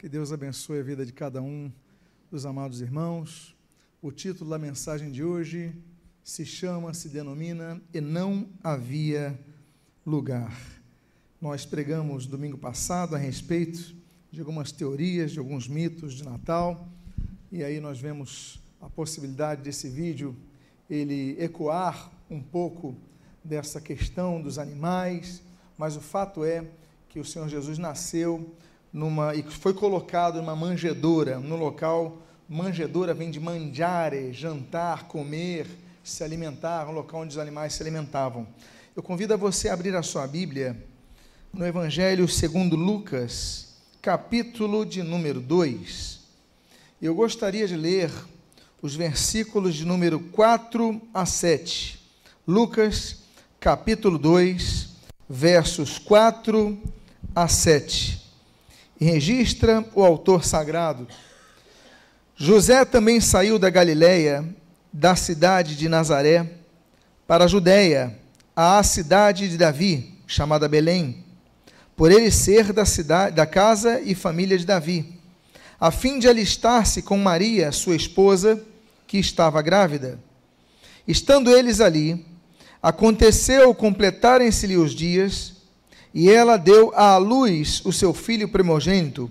Que Deus abençoe a vida de cada um dos amados irmãos. O título da mensagem de hoje se chama, se denomina E Não Havia Lugar. Nós pregamos domingo passado a respeito de algumas teorias, de alguns mitos de Natal, e aí nós vemos a possibilidade desse vídeo ele ecoar um pouco dessa questão dos animais, mas o fato é que o Senhor Jesus nasceu numa e foi colocado numa manjedoura, no local manjedoura vem de mangiare, jantar, comer, se alimentar, um local onde os animais se alimentavam. Eu convido a você a abrir a sua Bíblia no Evangelho segundo Lucas, capítulo de número 2. Eu gostaria de ler os versículos de número 4 a 7. Lucas, capítulo 2, versos 4 a 7 e registra o autor sagrado. José também saiu da Galiléia, da cidade de Nazaré, para a Judéia, à cidade de Davi, chamada Belém, por ele ser da cidade, da casa e família de Davi, a fim de alistar-se com Maria, sua esposa, que estava grávida. Estando eles ali, aconteceu completarem-se-lhe os dias, e ela deu à luz o seu filho primogênito,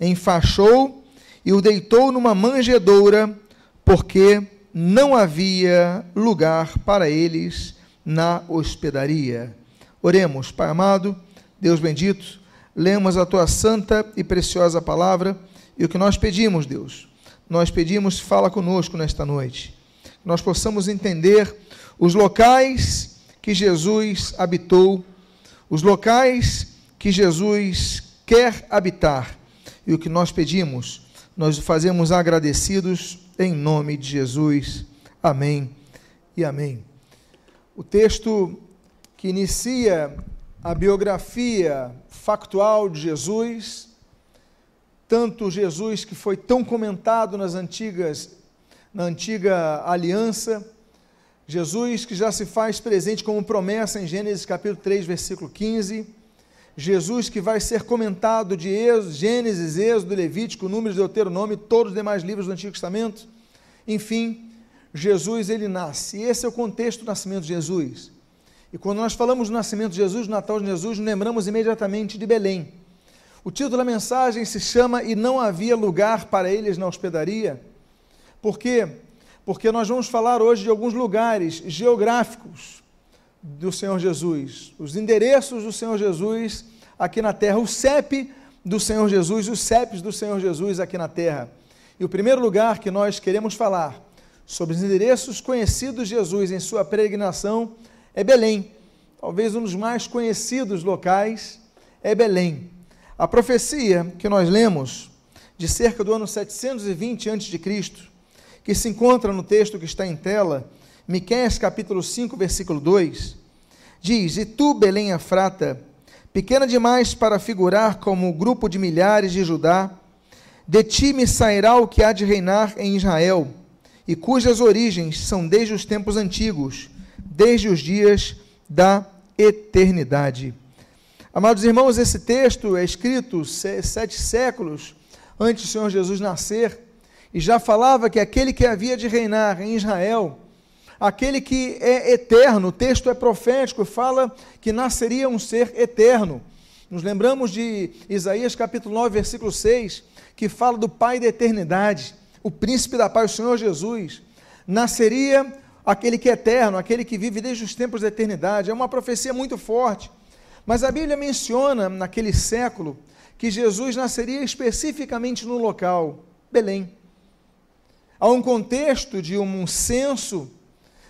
enfaixou e o deitou numa manjedoura, porque não havia lugar para eles na hospedaria. Oremos, Pai amado, Deus bendito, lemos a tua santa e preciosa palavra e o que nós pedimos, Deus, nós pedimos, fala conosco nesta noite. Nós possamos entender os locais que Jesus habitou os locais que Jesus quer habitar. E o que nós pedimos, nós fazemos agradecidos em nome de Jesus. Amém e amém. O texto que inicia a biografia factual de Jesus, tanto Jesus que foi tão comentado nas antigas na antiga aliança, Jesus que já se faz presente como promessa em Gênesis capítulo 3, versículo 15. Jesus que vai ser comentado de Gênesis, Êxodo, Levítico, Números, Deuteronômio, todos os demais livros do Antigo Testamento. Enfim, Jesus ele nasce. E esse é o contexto do nascimento de Jesus. E quando nós falamos do nascimento de Jesus, do Natal de Jesus, lembramos imediatamente de Belém. O título da mensagem se chama E não havia lugar para eles na hospedaria. Por quê? Porque nós vamos falar hoje de alguns lugares geográficos do Senhor Jesus, os endereços do Senhor Jesus aqui na terra, o CEP do Senhor Jesus, os CEPs do Senhor Jesus aqui na terra. E o primeiro lugar que nós queremos falar sobre os endereços conhecidos de Jesus em sua peregrinação é Belém. Talvez um dos mais conhecidos locais é Belém. A profecia que nós lemos de cerca do ano 720 a.C., que se encontra no texto que está em tela, Miqueias capítulo 5, versículo 2, diz: E tu, Belém Afrata, pequena demais para figurar como o grupo de milhares de Judá, de ti me sairá o que há de reinar em Israel, e cujas origens são desde os tempos antigos, desde os dias da eternidade. Amados irmãos, esse texto é escrito sete séculos antes do Senhor Jesus nascer e já falava que aquele que havia de reinar em Israel, aquele que é eterno, o texto é profético, fala que nasceria um ser eterno. Nos lembramos de Isaías capítulo 9, versículo 6, que fala do Pai da eternidade, o príncipe da paz, o Senhor Jesus. Nasceria aquele que é eterno, aquele que vive desde os tempos da eternidade. É uma profecia muito forte. Mas a Bíblia menciona, naquele século, que Jesus nasceria especificamente no local, Belém. Há um contexto de um censo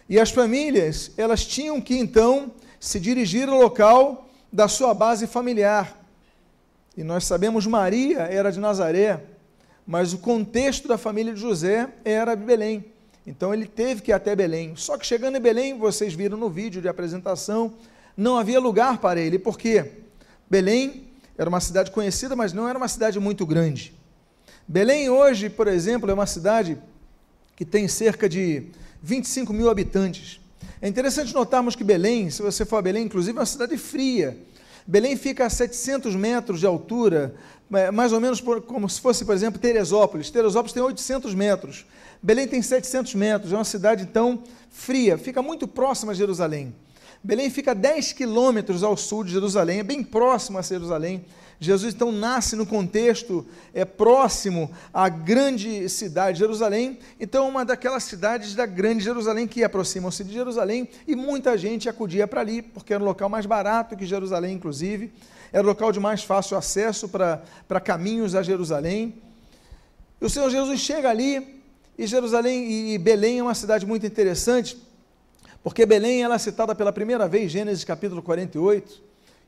e as famílias, elas tinham que então se dirigir ao local da sua base familiar. E nós sabemos Maria era de Nazaré, mas o contexto da família de José era de Belém. Então ele teve que ir até Belém. Só que chegando em Belém, vocês viram no vídeo de apresentação, não havia lugar para ele. Por quê? Belém era uma cidade conhecida, mas não era uma cidade muito grande. Belém hoje, por exemplo, é uma cidade que tem cerca de 25 mil habitantes. É interessante notarmos que Belém, se você for a Belém, inclusive, é uma cidade fria. Belém fica a 700 metros de altura, mais ou menos por, como se fosse, por exemplo, Teresópolis. Teresópolis tem 800 metros, Belém tem 700 metros, é uma cidade, então, fria, fica muito próxima a Jerusalém. Belém fica 10 quilômetros ao sul de Jerusalém, é bem próximo a Jerusalém. Jesus então nasce no contexto é próximo à grande cidade de Jerusalém, então uma daquelas cidades da grande Jerusalém que aproximam-se de Jerusalém e muita gente acudia para ali, porque era um local mais barato que Jerusalém, inclusive, era o local de mais fácil acesso para, caminhos a Jerusalém. E o Senhor Jesus chega ali, e Jerusalém e Belém é uma cidade muito interessante, porque Belém ela é citada pela primeira vez, Gênesis capítulo 48.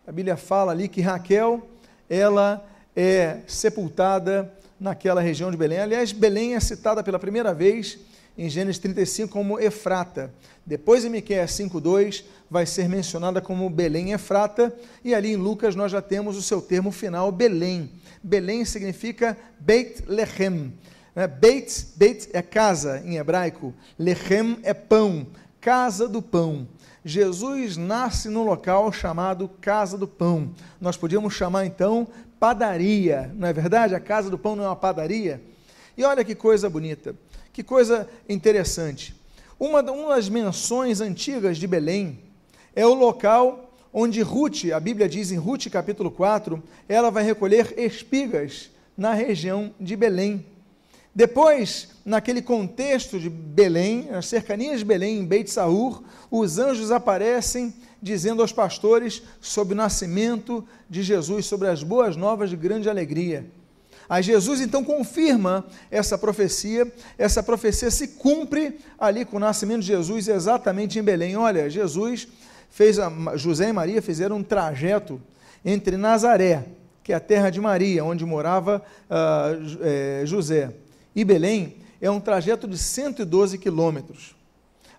A Bíblia fala ali que Raquel ela é sepultada naquela região de Belém. Aliás, Belém é citada pela primeira vez em Gênesis 35 como Efrata. Depois em Miqueias 5:2 vai ser mencionada como Belém Efrata e ali em Lucas nós já temos o seu termo final Belém. Belém significa Beit Lechem. Né? Beit, Beit é casa em hebraico, Lechem é pão, casa do pão. Jesus nasce num local chamado Casa do Pão. Nós podíamos chamar então padaria, não é verdade? A Casa do Pão não é uma padaria? E olha que coisa bonita, que coisa interessante. Uma, uma das menções antigas de Belém é o local onde Ruth, a Bíblia diz em Ruth capítulo 4, ela vai recolher espigas na região de Belém. Depois, naquele contexto de Belém, nas cercanias de Belém, em Beit Saur, os anjos aparecem dizendo aos pastores sobre o nascimento de Jesus, sobre as boas novas de grande alegria. Aí Jesus então confirma essa profecia, essa profecia se cumpre ali com o nascimento de Jesus exatamente em Belém. Olha, Jesus fez, a, José e Maria fizeram um trajeto entre Nazaré, que é a terra de Maria, onde morava uh, José, e Belém é um trajeto de 112 quilômetros.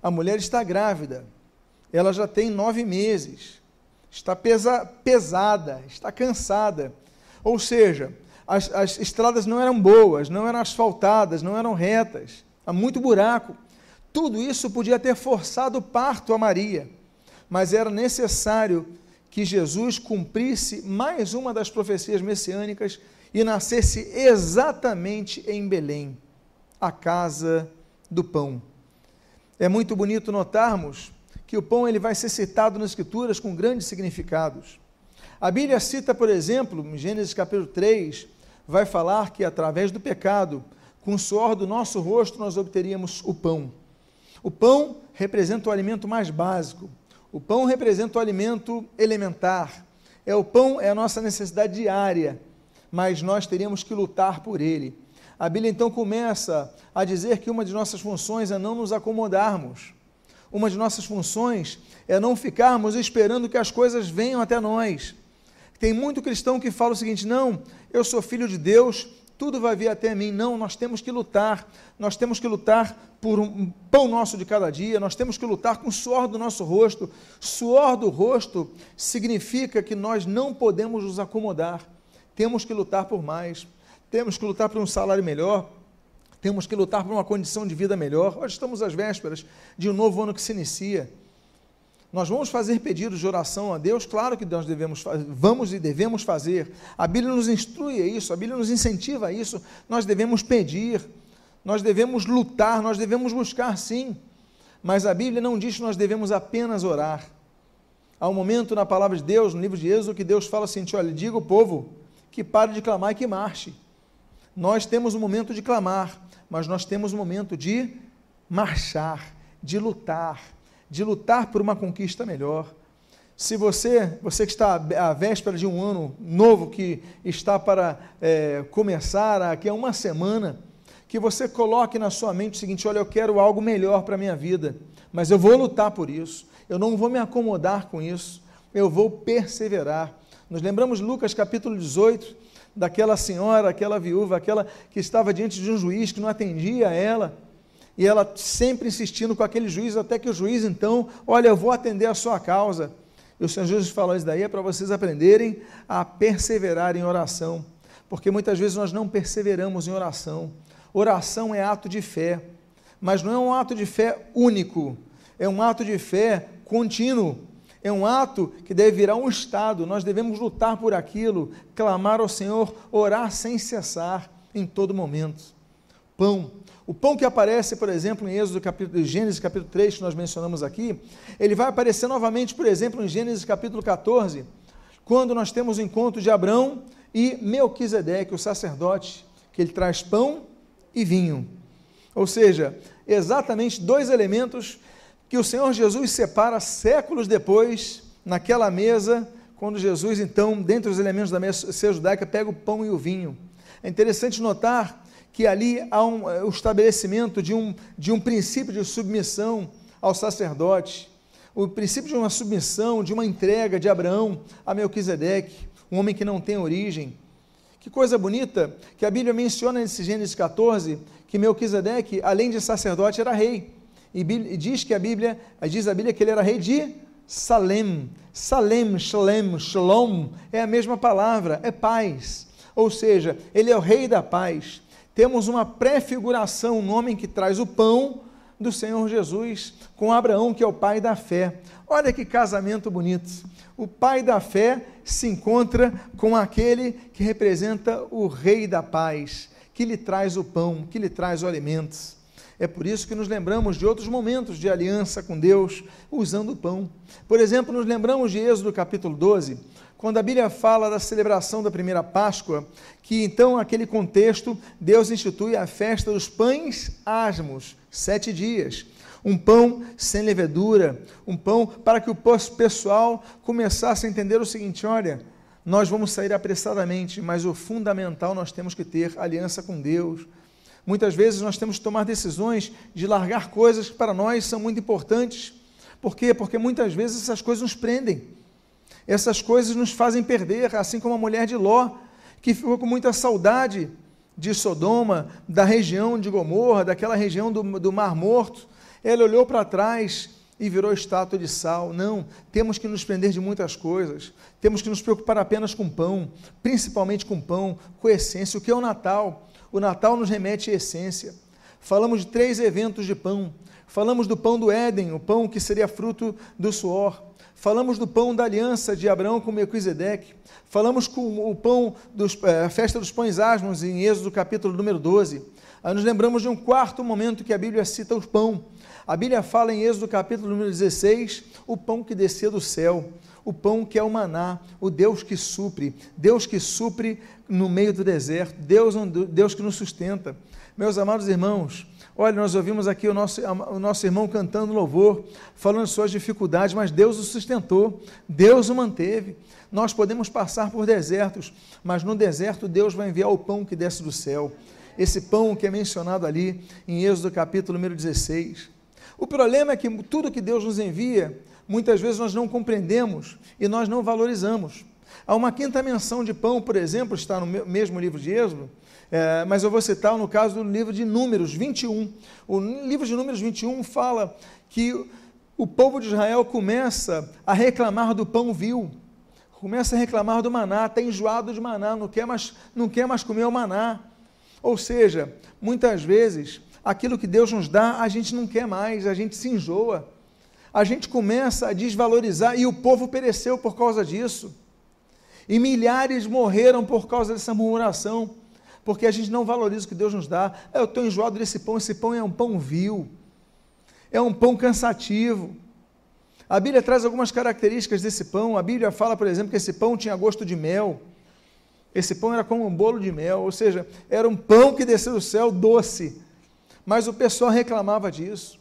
A mulher está grávida, ela já tem nove meses, está pesa, pesada, está cansada. Ou seja, as, as estradas não eram boas, não eram asfaltadas, não eram retas, há muito buraco. Tudo isso podia ter forçado o parto a Maria, mas era necessário que Jesus cumprisse mais uma das profecias messiânicas e nascesse exatamente em Belém, a casa do pão. É muito bonito notarmos que o pão ele vai ser citado nas escrituras com grandes significados. A Bíblia cita, por exemplo, em Gênesis capítulo 3, vai falar que através do pecado, com o suor do nosso rosto, nós obteríamos o pão. O pão representa o alimento mais básico. O pão representa o alimento elementar. É o pão é a nossa necessidade diária mas nós teríamos que lutar por ele. A Bíblia então começa a dizer que uma de nossas funções é não nos acomodarmos. Uma de nossas funções é não ficarmos esperando que as coisas venham até nós. Tem muito cristão que fala o seguinte: não, eu sou filho de Deus, tudo vai vir até mim. Não, nós temos que lutar. Nós temos que lutar por um pão nosso de cada dia, nós temos que lutar com o suor do nosso rosto. Suor do rosto significa que nós não podemos nos acomodar. Temos que lutar por mais, temos que lutar por um salário melhor, temos que lutar por uma condição de vida melhor. Hoje estamos às vésperas de um novo ano que se inicia. Nós vamos fazer pedidos de oração a Deus, claro que nós devemos, vamos e devemos fazer. A Bíblia nos instrui a isso, a Bíblia nos incentiva a isso. Nós devemos pedir, nós devemos lutar, nós devemos buscar sim. Mas a Bíblia não diz que nós devemos apenas orar. Há um momento na palavra de Deus, no livro de Êxodo, que Deus fala assim: olha, diga ao povo que pare de clamar e que marche. Nós temos um momento de clamar, mas nós temos um momento de marchar, de lutar, de lutar por uma conquista melhor. Se você, você que está à véspera de um ano novo que está para é, começar aqui a uma semana, que você coloque na sua mente o seguinte: olha, eu quero algo melhor para a minha vida, mas eu vou lutar por isso, eu não vou me acomodar com isso, eu vou perseverar. Nos lembramos Lucas capítulo 18, daquela senhora, aquela viúva, aquela que estava diante de um juiz que não atendia a ela, e ela sempre insistindo com aquele juiz, até que o juiz então, olha, eu vou atender a sua causa. E o Senhor Jesus falou isso daí é para vocês aprenderem a perseverar em oração, porque muitas vezes nós não perseveramos em oração. Oração é ato de fé, mas não é um ato de fé único, é um ato de fé contínuo é um ato que deve virar um estado. Nós devemos lutar por aquilo, clamar ao Senhor, orar sem cessar em todo momento. Pão. O pão que aparece, por exemplo, em Êxodo capítulo, Gênesis capítulo 3, que nós mencionamos aqui, ele vai aparecer novamente, por exemplo, em Gênesis capítulo 14, quando nós temos o encontro de Abraão e Melquisedeque, o sacerdote, que ele traz pão e vinho. Ou seja, exatamente dois elementos que o Senhor Jesus separa séculos depois, naquela mesa, quando Jesus, então, dentre os elementos da mesa judaica, pega o pão e o vinho. É interessante notar que ali há um, o estabelecimento de um, de um princípio de submissão ao sacerdote, o princípio de uma submissão, de uma entrega de Abraão a Melquisedeque, um homem que não tem origem. Que coisa bonita que a Bíblia menciona nesse Gênesis 14 que Melquisedeque, além de sacerdote, era rei. E diz que a Bíblia, diz a Bíblia que ele era rei de Salem. Salem, Shalem, Shalom é a mesma palavra, é paz. Ou seja, ele é o rei da paz temos uma prefiguração, um homem que traz o pão do Senhor Jesus com Abraão, que é o pai da fé. Olha que casamento bonito. O pai da fé se encontra com aquele que representa o rei da paz, que lhe traz o pão, que lhe traz o alimento. É por isso que nos lembramos de outros momentos de aliança com Deus usando o pão. Por exemplo, nos lembramos de Êxodo capítulo 12, quando a Bíblia fala da celebração da primeira Páscoa, que então, naquele contexto, Deus institui a festa dos pães asmos, sete dias. Um pão sem levedura, um pão para que o pessoal começasse a entender o seguinte: olha, nós vamos sair apressadamente, mas o fundamental nós temos que ter aliança com Deus. Muitas vezes nós temos que tomar decisões de largar coisas que para nós são muito importantes. Por quê? Porque muitas vezes essas coisas nos prendem. Essas coisas nos fazem perder, assim como a mulher de Ló, que ficou com muita saudade de Sodoma, da região de Gomorra, daquela região do, do Mar Morto. Ela olhou para trás e virou estátua de sal. Não, temos que nos prender de muitas coisas. Temos que nos preocupar apenas com pão, principalmente com pão, com essência. O que é o Natal? O Natal nos remete à essência. Falamos de três eventos de pão. Falamos do pão do Éden, o pão que seria fruto do suor. Falamos do pão da aliança de Abraão com Melquisedeque. Falamos com o pão, dos, é, a festa dos pães asmos em Êxodo capítulo número 12. Aí nos lembramos de um quarto momento que a Bíblia cita o pão. A Bíblia fala em Êxodo capítulo número 16, o pão que descia do céu, o pão que é o maná, o Deus que supre, Deus que supre no meio do deserto, Deus, Deus que nos sustenta. Meus amados irmãos, Olha, nós ouvimos aqui o nosso, o nosso irmão cantando louvor, falando suas dificuldades, mas Deus o sustentou, Deus o manteve. Nós podemos passar por desertos, mas no deserto Deus vai enviar o pão que desce do céu. Esse pão que é mencionado ali em Êxodo capítulo número 16. O problema é que tudo que Deus nos envia, muitas vezes nós não compreendemos e nós não valorizamos. Há uma quinta menção de pão, por exemplo, está no mesmo livro de Êxodo, é, mas eu vou citar no caso do livro de Números 21. O livro de Números 21 fala que o povo de Israel começa a reclamar do pão vil, começa a reclamar do maná, está enjoado de maná, não quer mais, não quer mais comer o maná. Ou seja, muitas vezes, aquilo que Deus nos dá, a gente não quer mais, a gente se enjoa. A gente começa a desvalorizar e o povo pereceu por causa disso. E milhares morreram por causa dessa murmuração porque a gente não valoriza o que Deus nos dá. Eu estou enjoado desse pão, esse pão é um pão vil, é um pão cansativo. A Bíblia traz algumas características desse pão. A Bíblia fala, por exemplo, que esse pão tinha gosto de mel. Esse pão era como um bolo de mel, ou seja, era um pão que desceu do céu doce. Mas o pessoal reclamava disso.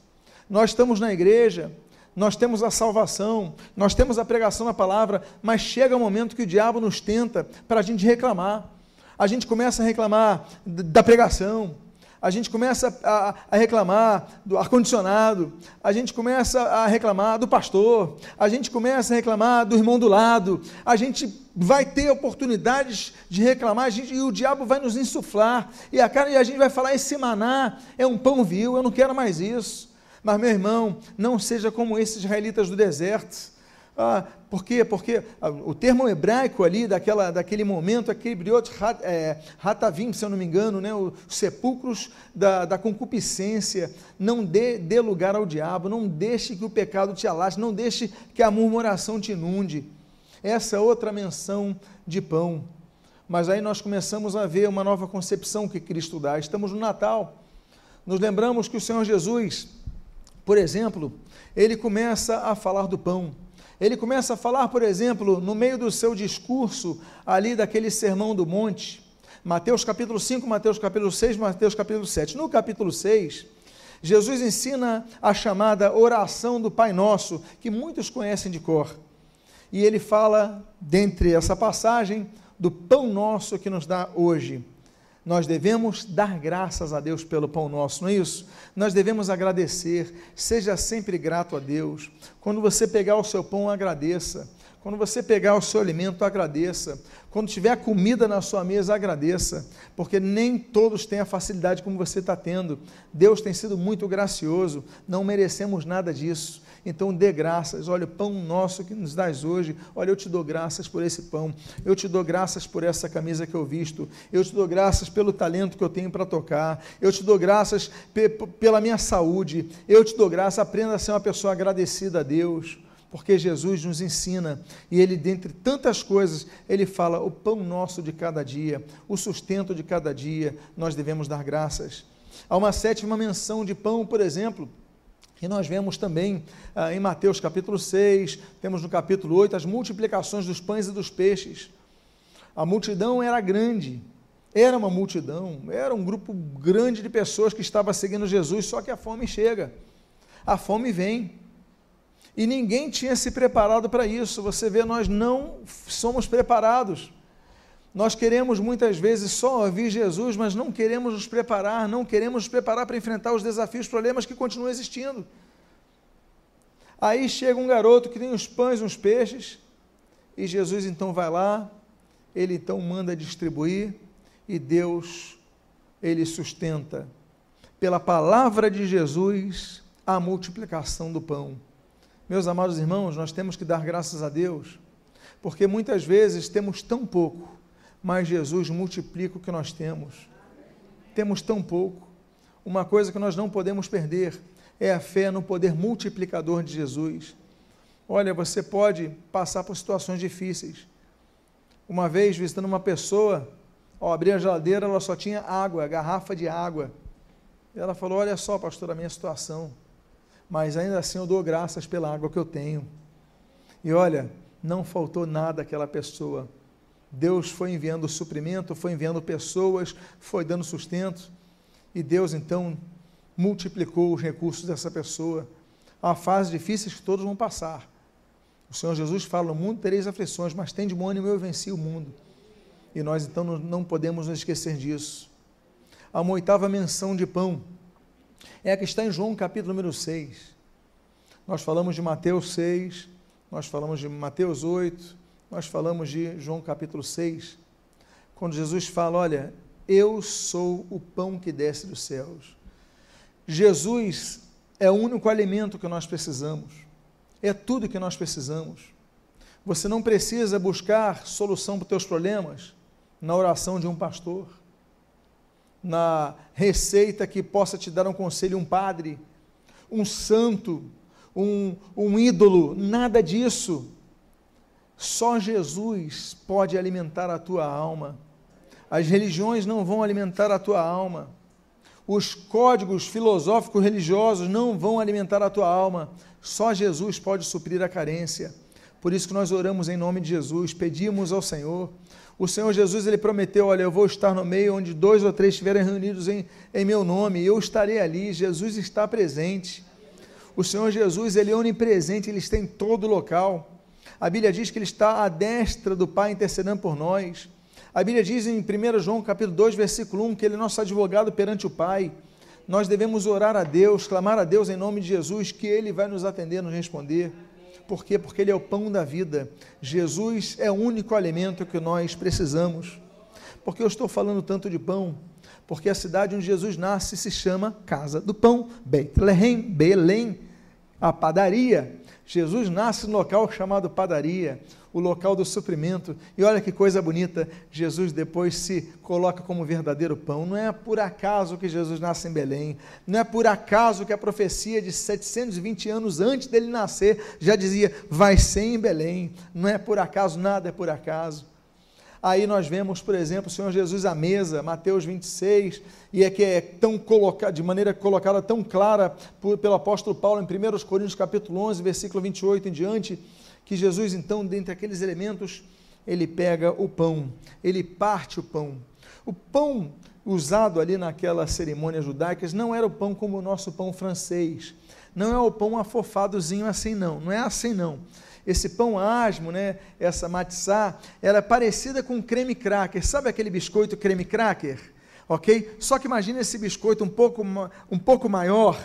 Nós estamos na igreja, nós temos a salvação, nós temos a pregação da palavra, mas chega um momento que o diabo nos tenta para a gente reclamar. A gente começa a reclamar da pregação, a gente começa a, a reclamar do ar-condicionado, a gente começa a reclamar do pastor, a gente começa a reclamar do irmão do lado, a gente vai ter oportunidades de reclamar, gente, e o diabo vai nos insuflar, e a, cara, e a gente vai falar: esse maná é um pão vil, eu não quero mais isso. Mas, meu irmão, não seja como esses israelitas do deserto. Ah, Por quê? Porque o termo hebraico ali, daquela, daquele momento, aquele briot é, hatavim, se eu não me engano, né, os sepulcros da, da concupiscência, não dê, dê lugar ao diabo, não deixe que o pecado te alaste, não deixe que a murmuração te inunde. Essa é outra menção de pão. Mas aí nós começamos a ver uma nova concepção que Cristo dá. Estamos no Natal. Nos lembramos que o Senhor Jesus, por exemplo, ele começa a falar do pão. Ele começa a falar, por exemplo, no meio do seu discurso, ali daquele sermão do monte, Mateus capítulo 5, Mateus capítulo 6, Mateus capítulo 7. No capítulo 6, Jesus ensina a chamada oração do Pai Nosso, que muitos conhecem de cor. E ele fala, dentre essa passagem, do pão nosso que nos dá hoje nós devemos dar graças a Deus pelo pão nosso, não é isso? Nós devemos agradecer, seja sempre grato a Deus. Quando você pegar o seu pão, agradeça. Quando você pegar o seu alimento, agradeça. Quando tiver comida na sua mesa, agradeça, porque nem todos têm a facilidade como você está tendo. Deus tem sido muito gracioso, não merecemos nada disso. Então dê graças. Olha, o pão nosso que nos dás hoje. Olha, eu te dou graças por esse pão. Eu te dou graças por essa camisa que eu visto. Eu te dou graças pelo talento que eu tenho para tocar. Eu te dou graças pela minha saúde. Eu te dou graças. Aprenda a ser uma pessoa agradecida a Deus porque Jesus nos ensina e ele, dentre tantas coisas, ele fala: o pão nosso de cada dia, o sustento de cada dia, nós devemos dar graças. Há uma sétima menção de pão, por exemplo, e nós vemos também ah, em Mateus capítulo 6, temos no capítulo 8 as multiplicações dos pães e dos peixes. A multidão era grande, era uma multidão, era um grupo grande de pessoas que estava seguindo Jesus, só que a fome chega, a fome vem. E ninguém tinha se preparado para isso. Você vê, nós não somos preparados. Nós queremos muitas vezes só ouvir Jesus, mas não queremos nos preparar, não queremos nos preparar para enfrentar os desafios, os problemas que continuam existindo. Aí chega um garoto que tem uns pães, uns peixes, e Jesus então vai lá, ele então manda distribuir, e Deus, ele sustenta, pela palavra de Jesus, a multiplicação do pão. Meus amados irmãos, nós temos que dar graças a Deus, porque muitas vezes temos tão pouco mas Jesus multiplica o que nós temos. Temos tão pouco. Uma coisa que nós não podemos perder é a fé no poder multiplicador de Jesus. Olha, você pode passar por situações difíceis. Uma vez, visitando uma pessoa, ao abrir a geladeira, ela só tinha água, garrafa de água. Ela falou: Olha só, pastor, a minha situação. Mas ainda assim eu dou graças pela água que eu tenho. E olha, não faltou nada àquela pessoa Deus foi enviando suprimento, foi enviando pessoas, foi dando sustento, e Deus então multiplicou os recursos dessa pessoa. Há fases difíceis que todos vão passar. O Senhor Jesus fala: No mundo tereis aflições, mas tem de bom ânimo, eu venci o mundo. E nós então não podemos nos esquecer disso. Há uma oitava menção de pão, é a que está em João capítulo número 6. Nós falamos de Mateus 6, nós falamos de Mateus 8, nós falamos de João capítulo 6, quando Jesus fala: Olha, eu sou o pão que desce dos céus. Jesus é o único alimento que nós precisamos, é tudo que nós precisamos. Você não precisa buscar solução para os teus problemas na oração de um pastor, na receita que possa te dar um conselho um padre, um santo, um, um ídolo, nada disso. Só Jesus pode alimentar a tua alma. As religiões não vão alimentar a tua alma. Os códigos filosóficos religiosos não vão alimentar a tua alma. Só Jesus pode suprir a carência. Por isso que nós oramos em nome de Jesus, pedimos ao Senhor. O Senhor Jesus ele prometeu: Olha, eu vou estar no meio onde dois ou três estiverem reunidos em, em meu nome, eu estarei ali. Jesus está presente. O Senhor Jesus ele é onipresente, ele está em todo local. A Bíblia diz que ele está à destra do Pai intercedendo por nós. A Bíblia diz em 1 João capítulo 2, versículo 1, que ele é nosso advogado perante o Pai. Nós devemos orar a Deus, clamar a Deus em nome de Jesus, que Ele vai nos atender, nos responder. Por quê? Porque Ele é o pão da vida. Jesus é o único alimento que nós precisamos. Porque eu estou falando tanto de pão? Porque a cidade onde Jesus nasce se chama Casa do Pão, Bethlehem, Belém a padaria. Jesus nasce no local chamado padaria, o local do suprimento. E olha que coisa bonita, Jesus depois se coloca como verdadeiro pão. Não é por acaso que Jesus nasce em Belém, não é por acaso que a profecia de 720 anos antes dele nascer já dizia: vai ser em Belém. Não é por acaso, nada é por acaso. Aí nós vemos, por exemplo, o Senhor Jesus à mesa, Mateus 26, e é que é tão colocado, de maneira colocada tão clara por, pelo apóstolo Paulo em 1 Coríntios capítulo 11, versículo 28 em diante, que Jesus então, dentre aqueles elementos, ele pega o pão, ele parte o pão. O pão usado ali naquela cerimônia judaica não era o pão como o nosso pão francês. Não é o pão afofadozinho assim não, não é assim não esse pão asmo, né, essa matzá, ela é parecida com creme cracker. Sabe aquele biscoito creme cracker? Ok? Só que imagine esse biscoito um pouco, um pouco maior.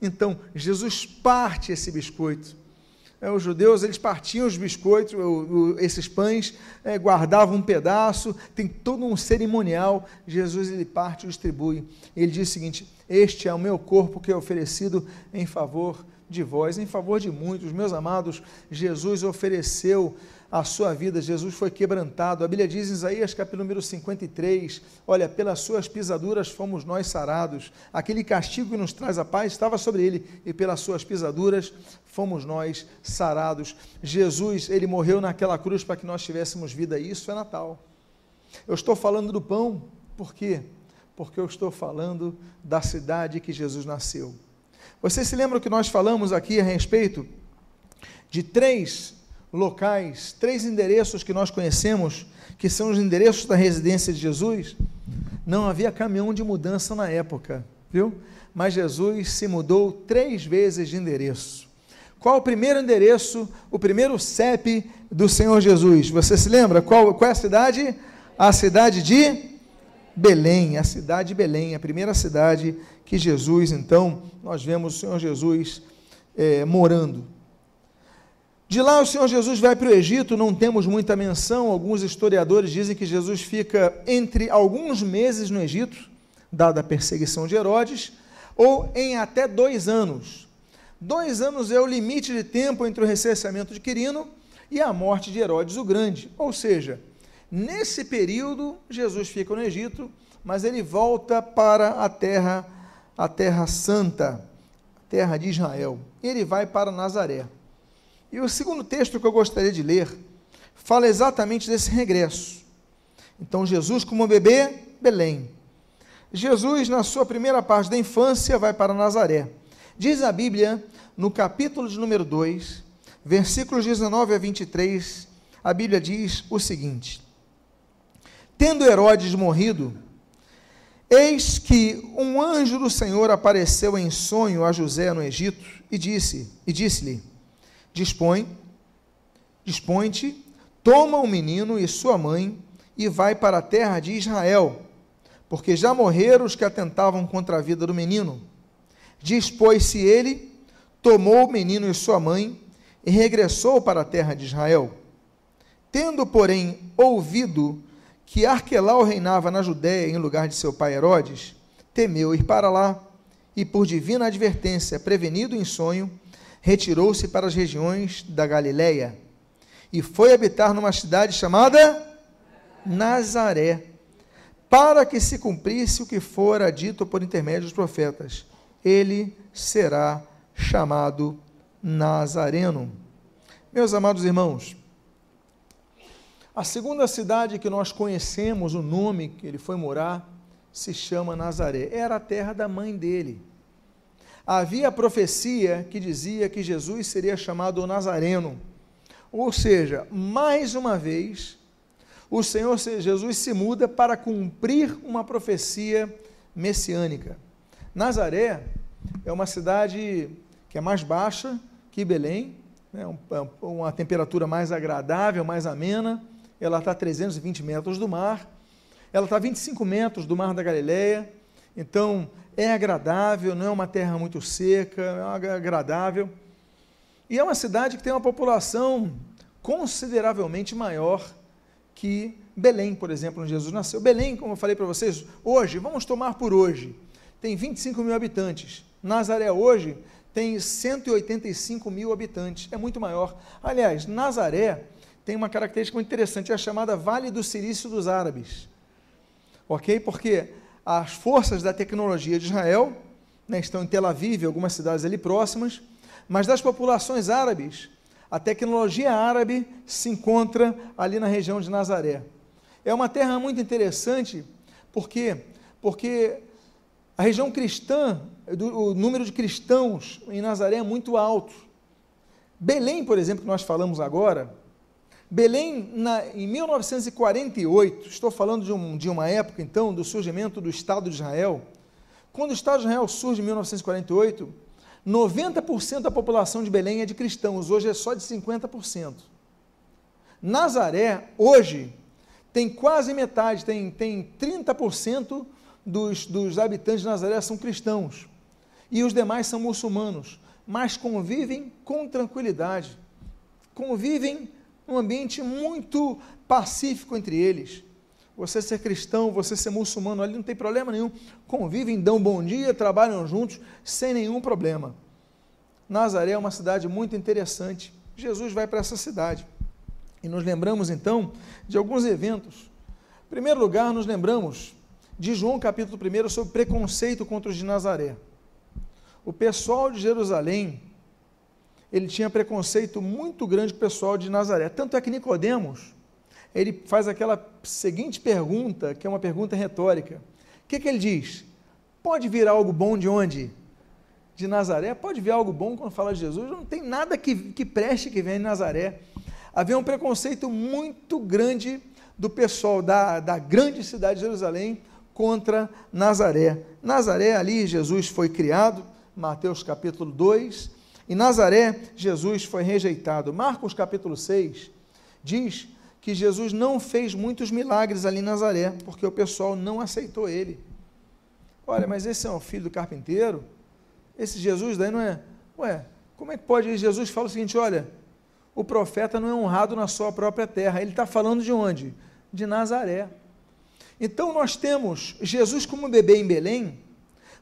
Então, Jesus parte esse biscoito. É, os judeus, eles partiam os biscoitos, o, o, esses pães, é, guardavam um pedaço, tem todo um cerimonial. Jesus, ele parte e distribui. Ele diz o seguinte, este é o meu corpo que é oferecido em favor de vós, em favor de muitos. Meus amados, Jesus ofereceu a sua vida, Jesus foi quebrantado. A Bíblia diz em Isaías, capítulo número 53, olha, pelas suas pisaduras fomos nós sarados. Aquele castigo que nos traz a paz estava sobre ele, e pelas suas pisaduras fomos nós sarados. Jesus, ele morreu naquela cruz para que nós tivéssemos vida, isso é Natal. Eu estou falando do pão, por quê? Porque eu estou falando da cidade que Jesus nasceu. Você se lembra que nós falamos aqui a respeito de três locais, três endereços que nós conhecemos, que são os endereços da residência de Jesus? Não havia caminhão de mudança na época, viu? Mas Jesus se mudou três vezes de endereço. Qual o primeiro endereço, o primeiro CEP do Senhor Jesus? Você se lembra? Qual, qual é a cidade? A cidade de Belém, a cidade de Belém, a primeira cidade que Jesus, então, nós vemos o Senhor Jesus é, morando. De lá o Senhor Jesus vai para o Egito, não temos muita menção, alguns historiadores dizem que Jesus fica entre alguns meses no Egito, dada a perseguição de Herodes, ou em até dois anos. Dois anos é o limite de tempo entre o recenseamento de Quirino e a morte de Herodes o Grande. Ou seja, nesse período, Jesus fica no Egito, mas ele volta para a terra a terra santa, a terra de Israel. Ele vai para Nazaré. E o segundo texto que eu gostaria de ler fala exatamente desse regresso. Então, Jesus, como bebê, Belém. Jesus, na sua primeira parte da infância, vai para Nazaré. Diz a Bíblia, no capítulo de número 2, versículos 19 a 23, a Bíblia diz o seguinte: Tendo Herodes morrido, Eis que um anjo do Senhor apareceu em sonho a José no Egito e disse, e disse-lhe: Dispõe, dispõe-te, toma o menino e sua mãe e vai para a terra de Israel, porque já morreram os que atentavam contra a vida do menino. Dispôs-se ele, tomou o menino e sua mãe e regressou para a terra de Israel. Tendo, porém, ouvido que Arquelau reinava na Judéia em lugar de seu pai Herodes, temeu ir para lá e, por divina advertência, prevenido em sonho, retirou-se para as regiões da Galiléia e foi habitar numa cidade chamada Nazaré, para que se cumprisse o que fora dito por intermédio dos profetas: ele será chamado Nazareno. Meus amados irmãos, a segunda cidade que nós conhecemos, o nome que ele foi morar, se chama Nazaré. Era a terra da mãe dele. Havia profecia que dizia que Jesus seria chamado Nazareno. Ou seja, mais uma vez, o Senhor Jesus se muda para cumprir uma profecia messiânica. Nazaré é uma cidade que é mais baixa que Belém, né, é uma temperatura mais agradável, mais amena ela está a 320 metros do mar, ela está a 25 metros do mar da Galileia, então é agradável, não é uma terra muito seca, é agradável. E é uma cidade que tem uma população consideravelmente maior que Belém, por exemplo, onde Jesus nasceu. Belém, como eu falei para vocês, hoje, vamos tomar por hoje, tem 25 mil habitantes. Nazaré hoje tem 185 mil habitantes, é muito maior. Aliás, Nazaré tem uma característica muito interessante, é a chamada Vale do Silício dos Árabes. Ok? Porque as forças da tecnologia de Israel né, estão em Tel Aviv, algumas cidades ali próximas, mas das populações árabes, a tecnologia árabe se encontra ali na região de Nazaré. É uma terra muito interessante, por quê? Porque a região cristã, o número de cristãos em Nazaré é muito alto. Belém, por exemplo, que nós falamos agora, Belém, na, em 1948, estou falando de, um, de uma época, então, do surgimento do Estado de Israel. Quando o Estado de Israel surge em 1948, 90% da população de Belém é de cristãos, hoje é só de 50%. Nazaré, hoje, tem quase metade, tem, tem 30% dos, dos habitantes de Nazaré são cristãos. E os demais são muçulmanos, mas convivem com tranquilidade. Convivem um ambiente muito pacífico entre eles. Você ser cristão, você ser muçulmano, ali não tem problema nenhum. Convivem, dão bom dia, trabalham juntos, sem nenhum problema. Nazaré é uma cidade muito interessante. Jesus vai para essa cidade. E nos lembramos então de alguns eventos. Em primeiro lugar, nos lembramos de João capítulo 1 sobre preconceito contra os de Nazaré. O pessoal de Jerusalém ele tinha preconceito muito grande com o pessoal de Nazaré. Tanto é que Nicodemos, ele faz aquela seguinte pergunta, que é uma pergunta retórica. O que, que ele diz? Pode vir algo bom de onde? De Nazaré? Pode vir algo bom quando fala de Jesus? Não tem nada que, que preste que venha de Nazaré. Havia um preconceito muito grande do pessoal da, da grande cidade de Jerusalém contra Nazaré. Nazaré, ali Jesus foi criado, Mateus capítulo 2, em Nazaré, Jesus foi rejeitado. Marcos capítulo 6 diz que Jesus não fez muitos milagres ali em Nazaré, porque o pessoal não aceitou ele. Olha, mas esse é o filho do carpinteiro? Esse Jesus daí não é. Ué, como é que pode? Jesus fala o seguinte: olha, o profeta não é honrado na sua própria terra. Ele está falando de onde? De Nazaré. Então nós temos Jesus como bebê em Belém,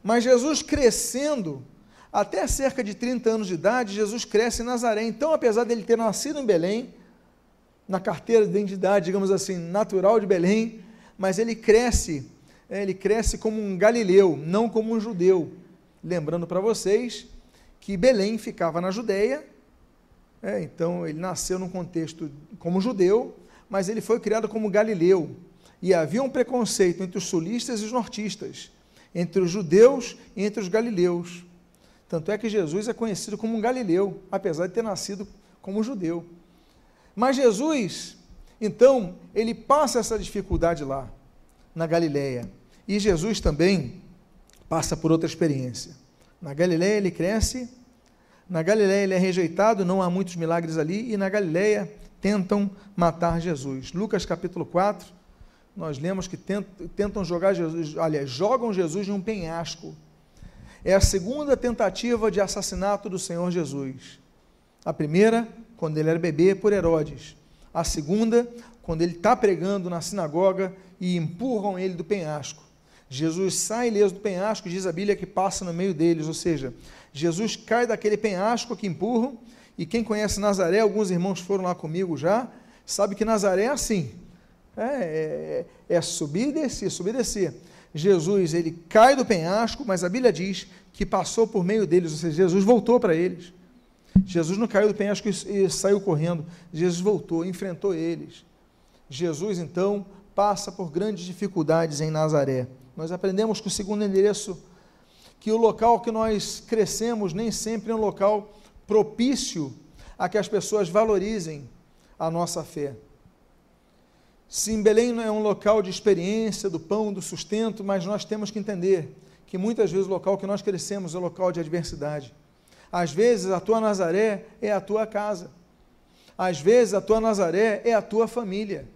mas Jesus crescendo até cerca de 30 anos de idade, Jesus cresce em Nazaré. Então, apesar dele ter nascido em Belém, na carteira de identidade, digamos assim, natural de Belém, mas ele cresce, é, ele cresce como um galileu, não como um judeu. Lembrando para vocês que Belém ficava na Judéia, é, então ele nasceu num contexto como judeu, mas ele foi criado como galileu. E havia um preconceito entre os sulistas e os nortistas, entre os judeus e entre os galileus. Tanto é que Jesus é conhecido como um galileu, apesar de ter nascido como judeu. Mas Jesus, então, ele passa essa dificuldade lá, na Galileia. E Jesus também passa por outra experiência. Na Galileia ele cresce, na Galileia ele é rejeitado, não há muitos milagres ali, e na Galileia tentam matar Jesus. Lucas capítulo 4, nós lemos que tentam jogar Jesus, aliás, jogam Jesus em um penhasco é a segunda tentativa de assassinato do Senhor Jesus. A primeira, quando ele era bebê, por Herodes. A segunda, quando ele está pregando na sinagoga e empurram ele do penhasco. Jesus sai ileso do penhasco, diz a Bíblia que passa no meio deles, ou seja, Jesus cai daquele penhasco que empurram, e quem conhece Nazaré, alguns irmãos foram lá comigo já, sabe que Nazaré é assim, é, é, é subir e descer, subir e descer. Jesus ele cai do penhasco, mas a Bíblia diz que passou por meio deles, ou seja, Jesus voltou para eles. Jesus não caiu do penhasco e, saiu correndo, Jesus voltou, enfrentou eles. Jesus então passa por grandes dificuldades em Nazaré. Nós aprendemos com o segundo endereço que o local que nós crescemos nem sempre é um local propício a que as pessoas valorizem a nossa fé. Sim, Belém não é um local de experiência do pão, do sustento, mas nós temos que entender que muitas vezes o local que nós crescemos é o local de adversidade. Às vezes a tua Nazaré é a tua casa. Às vezes a tua Nazaré é a tua família.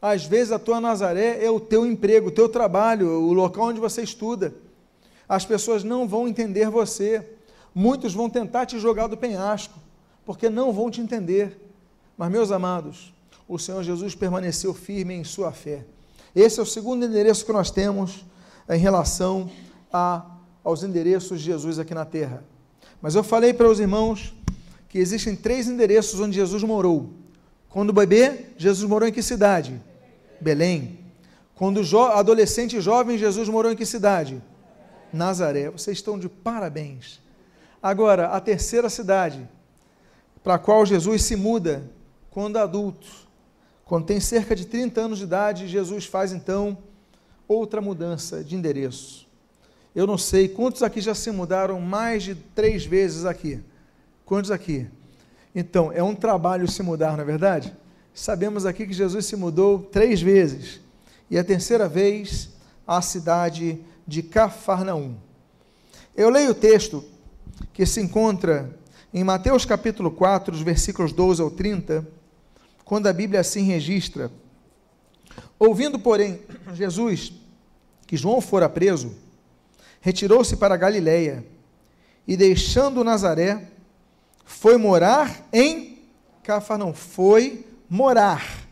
Às vezes a tua Nazaré é o teu emprego, o teu trabalho, o local onde você estuda. As pessoas não vão entender você. Muitos vão tentar te jogar do penhasco, porque não vão te entender. Mas, meus amados, o Senhor Jesus permaneceu firme em sua fé. Esse é o segundo endereço que nós temos em relação a, aos endereços de Jesus aqui na terra. Mas eu falei para os irmãos que existem três endereços onde Jesus morou. Quando bebê, Jesus morou em que cidade? Belém. Quando adolescente e jovem, Jesus morou em que cidade? Nazaré. Vocês estão de parabéns. Agora, a terceira cidade para a qual Jesus se muda quando adulto, quando tem cerca de 30 anos de idade, Jesus faz então outra mudança de endereço. Eu não sei quantos aqui já se mudaram mais de três vezes aqui. Quantos aqui? Então, é um trabalho se mudar, não é verdade? Sabemos aqui que Jesus se mudou três vezes. E a terceira vez, a cidade de Cafarnaum. Eu leio o texto que se encontra em Mateus capítulo 4, os versículos 12 ao 30, quando a Bíblia assim registra: Ouvindo, porém, Jesus que João fora preso, retirou-se para Galiléia e, deixando Nazaré, foi morar em Cafarnaum. Foi morar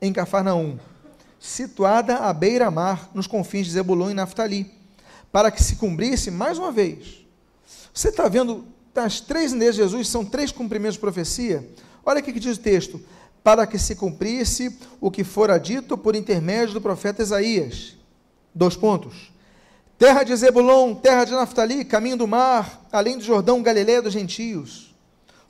em Cafarnaum, situada à beira-mar, nos confins de Zebulon e Naftali, para que se cumprisse mais uma vez. Você está vendo, as três ideias de Jesus são três cumprimentos de profecia? Olha o que diz o texto: para que se cumprisse o que fora dito por intermédio do profeta Isaías. Dois pontos. Terra de Zebulon, terra de Naftali, caminho do mar, além do Jordão, Galiléia dos gentios.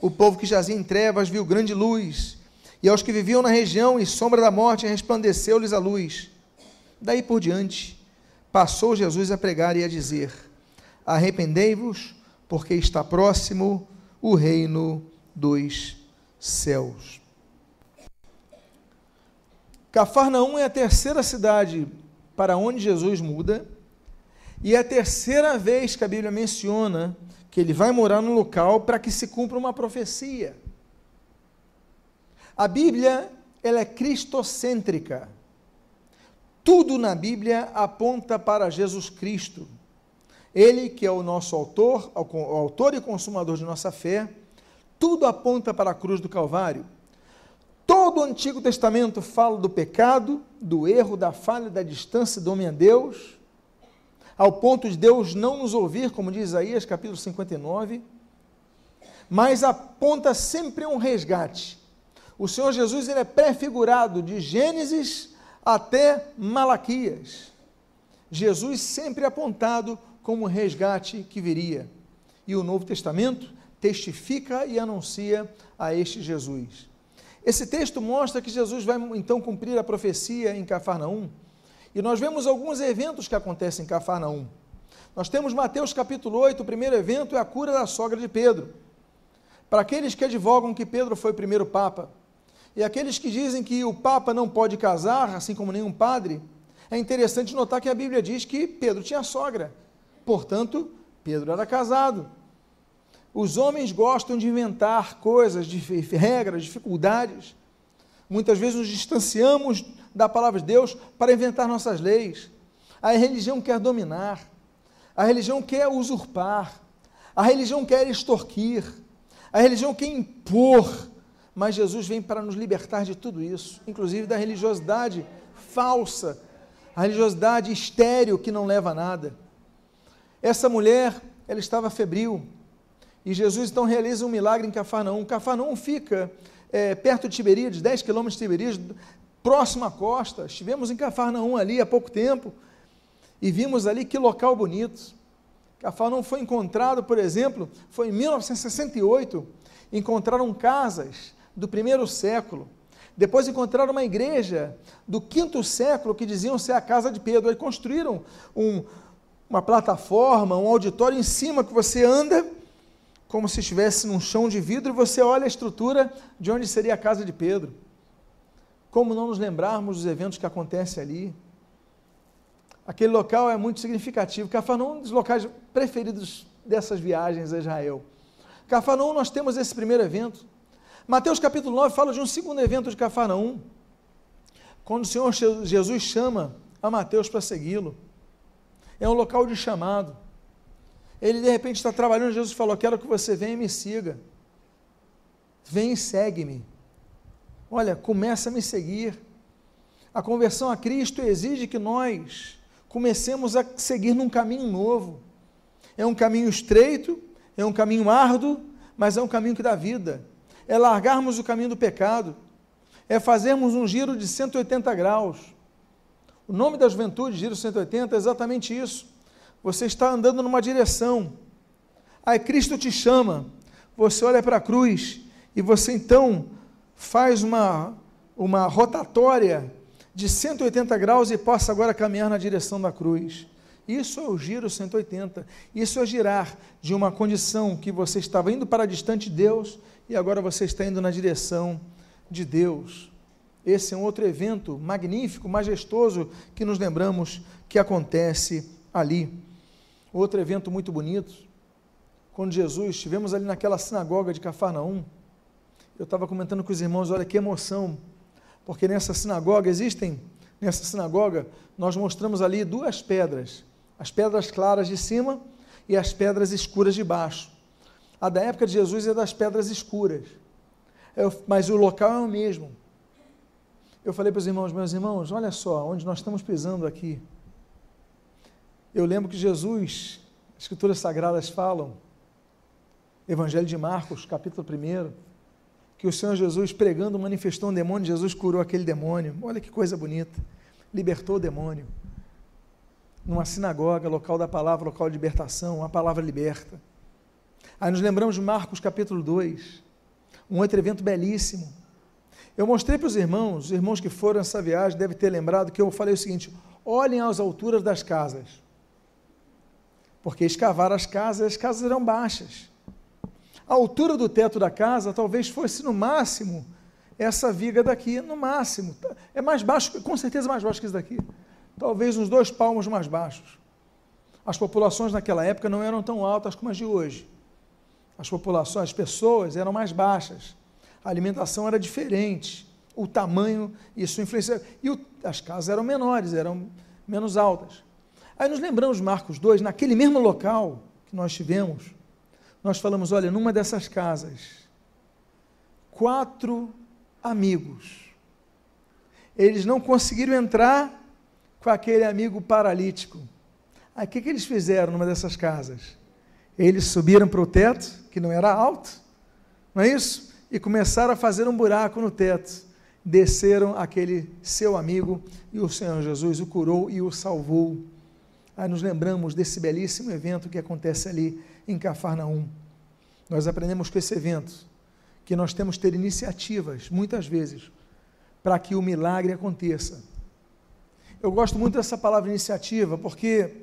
O povo que jazia em trevas viu grande luz, e aos que viviam na região e sombra da morte resplandeceu-lhes a luz. Daí por diante, passou Jesus a pregar e a dizer: Arrependei-vos, porque está próximo o reino dos céus. Cafarnaum é a terceira cidade para onde Jesus muda, e é a terceira vez que a Bíblia menciona que ele vai morar no local para que se cumpra uma profecia. A Bíblia, ela é cristocêntrica. Tudo na Bíblia aponta para Jesus Cristo. Ele que é o nosso autor, o autor e consumador de nossa fé, tudo aponta para a cruz do Calvário. Todo o Antigo Testamento fala do pecado, do erro, da falha, da distância do homem a Deus, ao ponto de Deus não nos ouvir, como diz Isaías capítulo 59, mas aponta sempre um resgate. O Senhor Jesus ele é prefigurado de Gênesis até Malaquias. Jesus sempre apontado como resgate que viria. E o Novo Testamento testifica e anuncia a este Jesus. Esse texto mostra que Jesus vai então cumprir a profecia em Cafarnaum. E nós vemos alguns eventos que acontecem em Cafarnaum. Nós temos Mateus capítulo 8, o primeiro evento é a cura da sogra de Pedro. Para aqueles que advogam que Pedro foi o primeiro papa, e aqueles que dizem que o papa não pode casar, assim como nenhum padre, é interessante notar que a Bíblia diz que Pedro tinha sogra. Portanto, Pedro era casado. Os homens gostam de inventar coisas, de regras, dificuldades. Muitas vezes nos distanciamos da palavra de Deus para inventar nossas leis. A religião quer dominar, a religião quer usurpar, a religião quer extorquir, a religião quer impor, mas Jesus vem para nos libertar de tudo isso, inclusive da religiosidade falsa, a religiosidade estéril que não leva a nada. Essa mulher, ela estava febril, e Jesus então realiza um milagre em Cafarnaum. Cafarnaum fica é, perto de Tiberíades, 10 quilômetros de Tiberíades, próximo à costa. Estivemos em Cafarnaum ali há pouco tempo e vimos ali que local bonito. Cafarnaum foi encontrado, por exemplo, foi em 1968, encontraram casas do primeiro século. Depois encontraram uma igreja do quinto século que diziam ser a casa de Pedro. Aí construíram um, uma plataforma, um auditório em cima que você anda como se estivesse num chão de vidro e você olha a estrutura de onde seria a casa de Pedro. Como não nos lembrarmos dos eventos que acontecem ali? Aquele local é muito significativo. Cafarnaum é um dos locais preferidos dessas viagens a Israel. Cafarnaum nós temos esse primeiro evento. Mateus capítulo 9 fala de um segundo evento de Cafarnaum. Quando o Senhor Jesus chama a Mateus para segui-lo. É um local de chamado. Ele de repente está trabalhando, Jesus falou: Quero que você venha e me siga. Vem e segue-me. Olha, começa a me seguir. A conversão a Cristo exige que nós comecemos a seguir num caminho novo. É um caminho estreito, É um caminho árduo, mas é um caminho que dá vida. É largarmos o caminho do pecado. É fazermos um giro de 180 graus. O nome da juventude, Giro 180, é exatamente isso. Você está andando numa direção. Aí Cristo te chama. Você olha para a cruz e você então faz uma, uma rotatória de 180 graus e passa agora caminhar na direção da cruz. Isso é o giro 180. Isso é girar de uma condição que você estava indo para distante de Deus e agora você está indo na direção de Deus. Esse é um outro evento magnífico, majestoso que nos lembramos que acontece ali. Outro evento muito bonito, quando Jesus, estivemos ali naquela sinagoga de Cafarnaum, eu estava comentando com os irmãos, olha que emoção, porque nessa sinagoga existem, nessa sinagoga, nós mostramos ali duas pedras, as pedras claras de cima e as pedras escuras de baixo. A da época de Jesus é das pedras escuras, eu, mas o local é o mesmo. Eu falei para os irmãos, meus irmãos, olha só, onde nós estamos pisando aqui. Eu lembro que Jesus, as Escrituras Sagradas falam, Evangelho de Marcos, capítulo 1, que o Senhor Jesus, pregando, manifestou um demônio, Jesus curou aquele demônio. Olha que coisa bonita. Libertou o demônio. Numa sinagoga, local da palavra, local de libertação, a palavra liberta. Aí nos lembramos de Marcos capítulo 2, um outro evento belíssimo. Eu mostrei para os irmãos, os irmãos que foram nessa viagem devem ter lembrado que eu falei o seguinte: olhem às alturas das casas. Porque escavaram as casas, as casas eram baixas. A altura do teto da casa talvez fosse no máximo essa viga daqui, no máximo. É mais baixo, com certeza mais baixo que isso daqui. Talvez uns dois palmos mais baixos. As populações naquela época não eram tão altas como as de hoje. As populações, as pessoas eram mais baixas. A alimentação era diferente. O tamanho, isso influenciava. E o, as casas eram menores, eram menos altas. Aí nos lembramos Marcos 2, naquele mesmo local que nós tivemos, nós falamos: olha, numa dessas casas, quatro amigos, eles não conseguiram entrar com aquele amigo paralítico. Aí o que, que eles fizeram numa dessas casas? Eles subiram para o teto, que não era alto, não é isso? E começaram a fazer um buraco no teto. Desceram aquele seu amigo e o Senhor Jesus o curou e o salvou. Aí nos lembramos desse belíssimo evento que acontece ali em Cafarnaum. Nós aprendemos com esse evento que nós temos que ter iniciativas, muitas vezes, para que o milagre aconteça. Eu gosto muito dessa palavra iniciativa, porque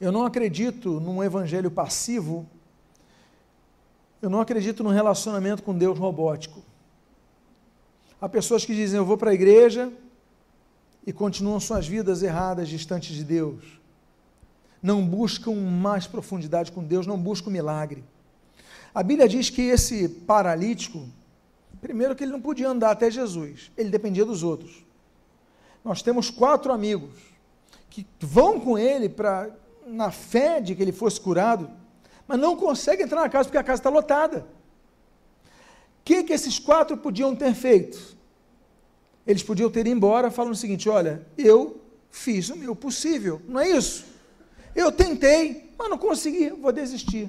eu não acredito num evangelho passivo, eu não acredito num relacionamento com Deus robótico. Há pessoas que dizem, eu vou para a igreja e continuam suas vidas erradas, distantes de Deus não buscam mais profundidade com Deus, não buscam milagre. A Bíblia diz que esse paralítico, primeiro que ele não podia andar até Jesus, ele dependia dos outros. Nós temos quatro amigos que vão com ele para na fé de que ele fosse curado, mas não conseguem entrar na casa porque a casa está lotada. O que, que esses quatro podiam ter feito? Eles podiam ter ido embora falando o seguinte: olha, eu fiz o meu possível, não é isso? Eu tentei, mas não consegui, vou desistir.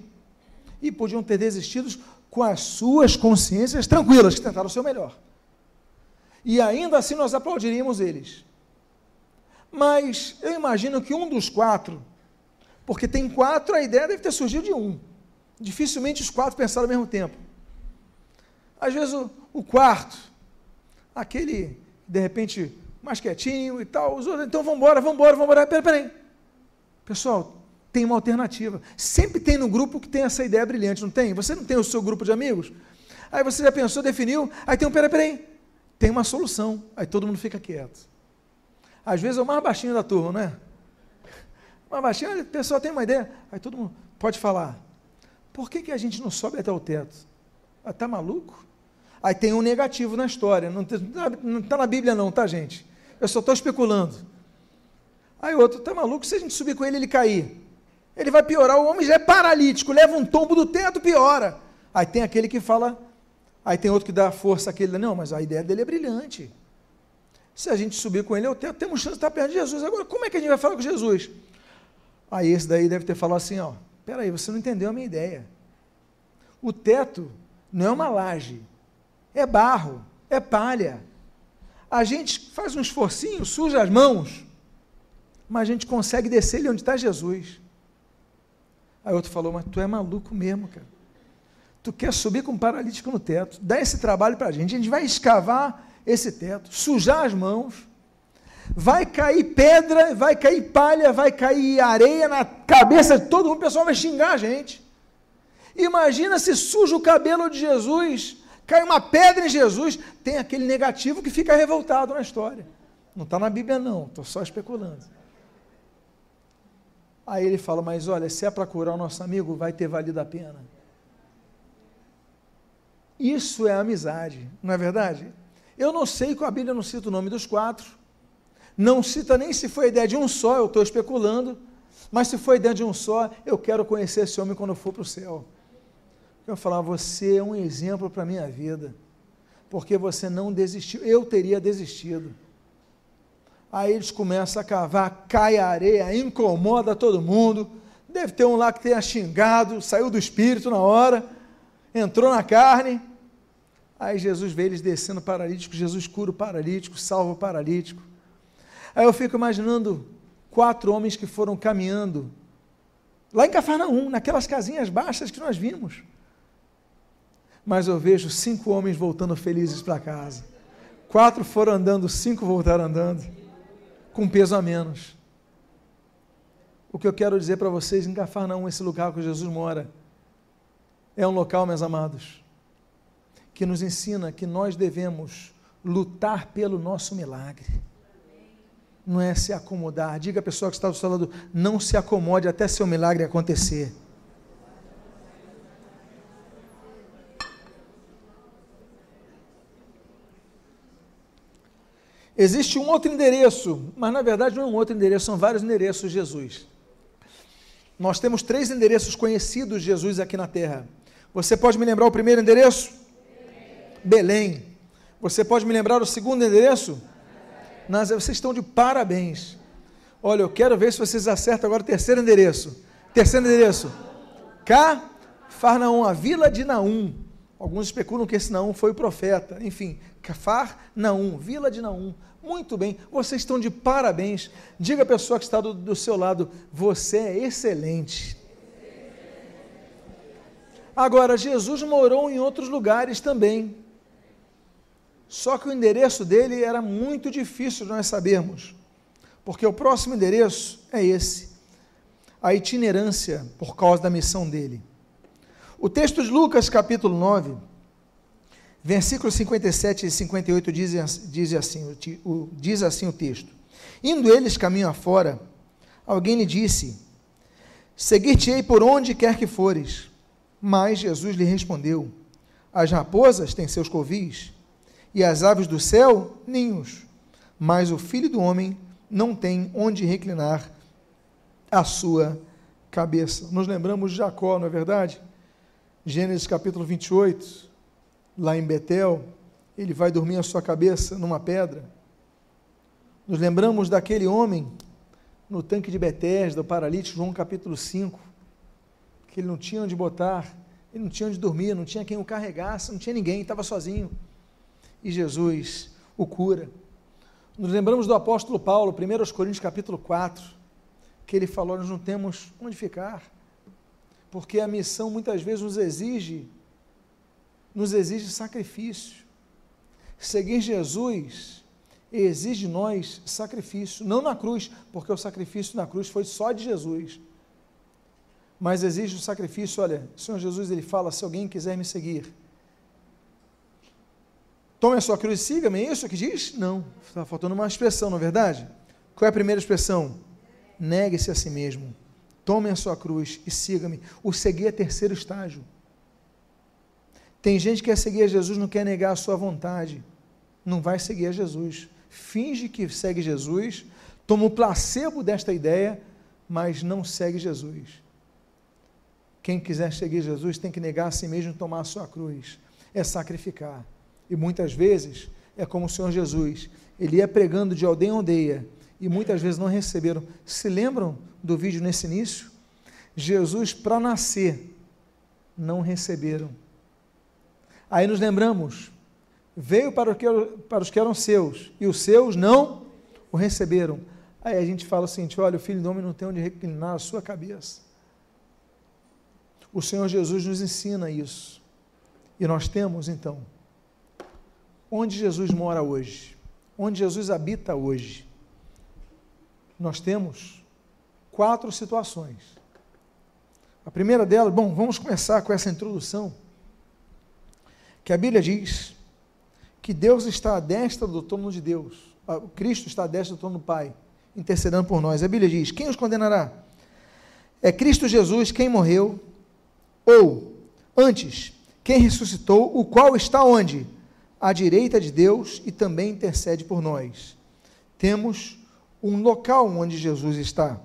E podiam ter desistido com as suas consciências tranquilas, que tentaram o seu melhor. E ainda assim nós aplaudiríamos eles. Mas eu imagino que um dos quatro, porque tem quatro, a ideia deve ter surgido de um. Dificilmente os quatro pensaram ao mesmo tempo. Às vezes o, o quarto, aquele, de repente, mais quietinho e tal, os outros, então vamos embora, vamos embora, vamos embora. Peraí, peraí. Pessoal, tem uma alternativa. Sempre tem no grupo que tem essa ideia brilhante, não tem? Você não tem o seu grupo de amigos? Aí você já pensou, definiu, aí tem um, peraí, peraí, tem uma solução. Aí todo mundo fica quieto. Às vezes é o mais baixinho da turma, não é? Mais baixinho, o pessoal tem uma ideia. Aí todo mundo pode falar. Por que, que a gente não sobe até o teto? Ah, maluco? Aí tem um negativo na história. Não está na Bíblia não, tá, gente? Eu só estou especulando. Aí outro, tá maluco? Se a gente subir com ele, ele cair. Ele vai piorar. O homem já é paralítico, leva um tombo do teto, piora. Aí tem aquele que fala, aí tem outro que dá força àquele, não, mas a ideia dele é brilhante. Se a gente subir com ele ao teto, temos chance de estar perto de Jesus. Agora, como é que a gente vai falar com Jesus? Aí esse daí deve ter falado assim, ó, Peraí, você não entendeu a minha ideia. O teto não é uma laje, é barro, é palha. A gente faz um esforcinho, suja as mãos, mas a gente consegue descer ali onde está Jesus. Aí outro falou, mas tu é maluco mesmo, cara. Tu quer subir com um paralítico no teto, dá esse trabalho para a gente, a gente vai escavar esse teto, sujar as mãos, vai cair pedra, vai cair palha, vai cair areia na cabeça de todo mundo, o pessoal vai xingar a gente. Imagina se suja o cabelo de Jesus, cai uma pedra em Jesus, tem aquele negativo que fica revoltado na história. Não está na Bíblia, não, estou só especulando. Aí ele fala: Mas olha, se é para curar o nosso amigo, vai ter valido a pena. Isso é amizade, não é verdade? Eu não sei que a Bíblia não cita o nome dos quatro, não cita nem se foi a ideia de um só, eu estou especulando, mas se foi a ideia de um só, eu quero conhecer esse homem quando eu for para o céu. Eu falar, você é um exemplo para a minha vida, porque você não desistiu, eu teria desistido. Aí eles começam a cavar, cai a areia, incomoda todo mundo. Deve ter um lá que tenha xingado, saiu do espírito na hora, entrou na carne. Aí Jesus vê eles descendo paralítico, Jesus cura o paralítico, salva o paralítico. Aí eu fico imaginando quatro homens que foram caminhando lá em Cafarnaum, naquelas casinhas baixas que nós vimos. Mas eu vejo cinco homens voltando felizes para casa. Quatro foram andando, cinco voltaram andando, com peso a menos. O que eu quero dizer para vocês em Cafarnaum, esse lugar que Jesus mora, é um local, meus amados, que nos ensina que nós devemos lutar pelo nosso milagre não é se acomodar. Diga a pessoa que está do seu lado, não se acomode até seu milagre acontecer. Existe um outro endereço, mas na verdade não é um outro endereço, são vários endereços de Jesus. Nós temos três endereços conhecidos de Jesus aqui na terra. Você pode me lembrar o primeiro endereço? Belém. Belém. Você pode me lembrar o segundo endereço? Nazaré, vocês estão de parabéns. Olha, eu quero ver se vocês acertam agora o terceiro endereço. Terceiro endereço. Cafarnaum, a vila de Naum. Alguns especulam que esse Naum foi o profeta. Enfim, Cafarnaum, vila de Naum. Muito bem, vocês estão de parabéns. Diga a pessoa que está do, do seu lado, você é excelente. Agora, Jesus morou em outros lugares também. Só que o endereço dele era muito difícil de nós sabermos, porque o próximo endereço é esse, a itinerância por causa da missão dele. O texto de Lucas, capítulo 9, versículos 57 e 58 diz, diz, assim, o, diz assim o texto: Indo eles caminho afora, alguém lhe disse: Seguir-te-ei por onde quer que fores. Mas Jesus lhe respondeu: As raposas têm seus covis e as aves do céu ninhos, mas o filho do homem não tem onde reclinar a sua cabeça. Nos lembramos de Jacó, não é verdade? Gênesis capítulo 28, lá em Betel, ele vai dormir a sua cabeça numa pedra. Nos lembramos daquele homem no tanque de Betesda, o paralítico, João capítulo 5, que ele não tinha onde botar, ele não tinha onde dormir, não tinha quem o carregasse, não tinha ninguém, estava sozinho e Jesus o cura. Nos lembramos do apóstolo Paulo, 1 Coríntios capítulo 4, que ele falou: nós não temos onde ficar, porque a missão muitas vezes nos exige, nos exige sacrifício. Seguir Jesus exige de nós sacrifício, não na cruz, porque o sacrifício na cruz foi só de Jesus. Mas exige o sacrifício, olha, o Senhor Jesus ele fala: se alguém quiser me seguir, Tome a sua cruz e siga-me, é isso que diz? Não, está faltando uma expressão, não é verdade? Qual é a primeira expressão? Negue-se a si mesmo. Tome a sua cruz e siga-me. O seguir é terceiro estágio. Tem gente que quer seguir a Jesus, não quer negar a sua vontade. Não vai seguir a Jesus. Finge que segue Jesus, toma o placebo desta ideia, mas não segue Jesus. Quem quiser seguir Jesus tem que negar a si mesmo e tomar a sua cruz. É sacrificar. E muitas vezes é como o Senhor Jesus, ele ia pregando de aldeia em aldeia, e muitas vezes não receberam. Se lembram do vídeo nesse início? Jesus, para nascer, não receberam. Aí nos lembramos, veio para, que, para os que eram seus, e os seus não o receberam. Aí a gente fala assim: olha, o filho do homem não tem onde reclinar a sua cabeça. O Senhor Jesus nos ensina isso. E nós temos, então, onde Jesus mora hoje, onde Jesus habita hoje, nós temos quatro situações. A primeira delas, bom, vamos começar com essa introdução, que a Bíblia diz que Deus está à destra do trono de Deus, ah, Cristo está à destra do trono do Pai, intercedendo por nós. A Bíblia diz: quem os condenará? É Cristo Jesus quem morreu, ou, antes, quem ressuscitou, o qual está onde? À direita de Deus e também intercede por nós. Temos um local onde Jesus está.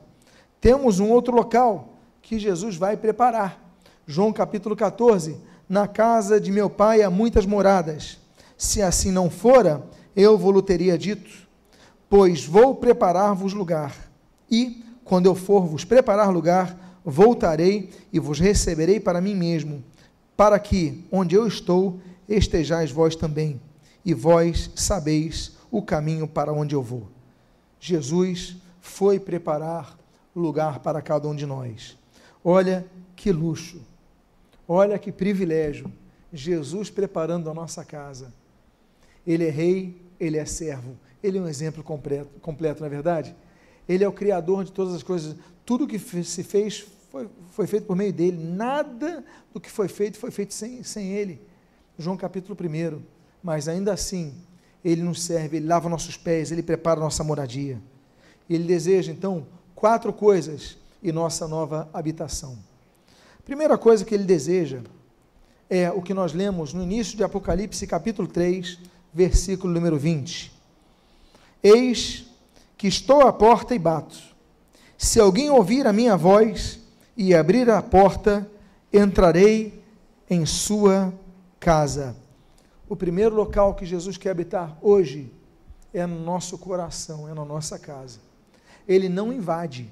Temos um outro local que Jesus vai preparar. João capítulo 14: Na casa de meu pai há muitas moradas. Se assim não fora, eu vou-lhe teria dito, pois vou preparar-vos lugar. E, quando eu for vos preparar lugar, voltarei e vos receberei para mim mesmo, para que, onde eu estou, estejais vós também, e vós sabeis o caminho para onde eu vou. Jesus foi preparar lugar para cada um de nós. Olha que luxo, olha que privilégio. Jesus preparando a nossa casa. Ele é rei, ele é servo, ele é um exemplo completo, completo na é verdade? Ele é o criador de todas as coisas. Tudo que se fez foi, foi feito por meio dele. Nada do que foi feito foi feito sem, sem ele. João capítulo 1. Mas ainda assim, ele nos serve, ele lava nossos pés, ele prepara nossa moradia. E ele deseja, então, quatro coisas em nossa nova habitação. Primeira coisa que ele deseja é o que nós lemos no início de Apocalipse, capítulo 3, versículo número 20. Eis que estou à porta e bato. Se alguém ouvir a minha voz e abrir a porta, entrarei em sua casa. O primeiro local que Jesus quer habitar hoje é no nosso coração, é na nossa casa. Ele não invade.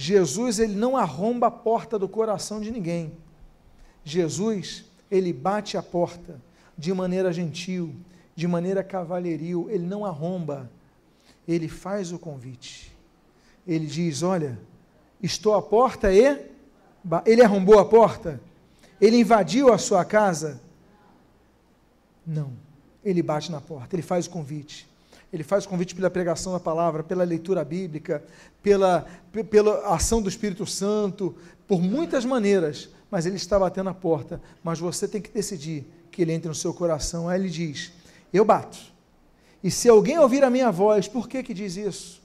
Jesus, ele não arromba a porta do coração de ninguém. Jesus, ele bate a porta de maneira gentil, de maneira cavalheiril, ele não arromba. Ele faz o convite. Ele diz: Olha, estou à porta e. Ele arrombou a porta? Ele invadiu a sua casa? Não. Ele bate na porta, ele faz o convite. Ele faz o convite pela pregação da palavra, pela leitura bíblica, pela, pela ação do Espírito Santo, por muitas maneiras, mas ele está batendo a porta. Mas você tem que decidir que ele entre no seu coração. Aí ele diz: Eu bato. E se alguém ouvir a minha voz, por que que diz isso?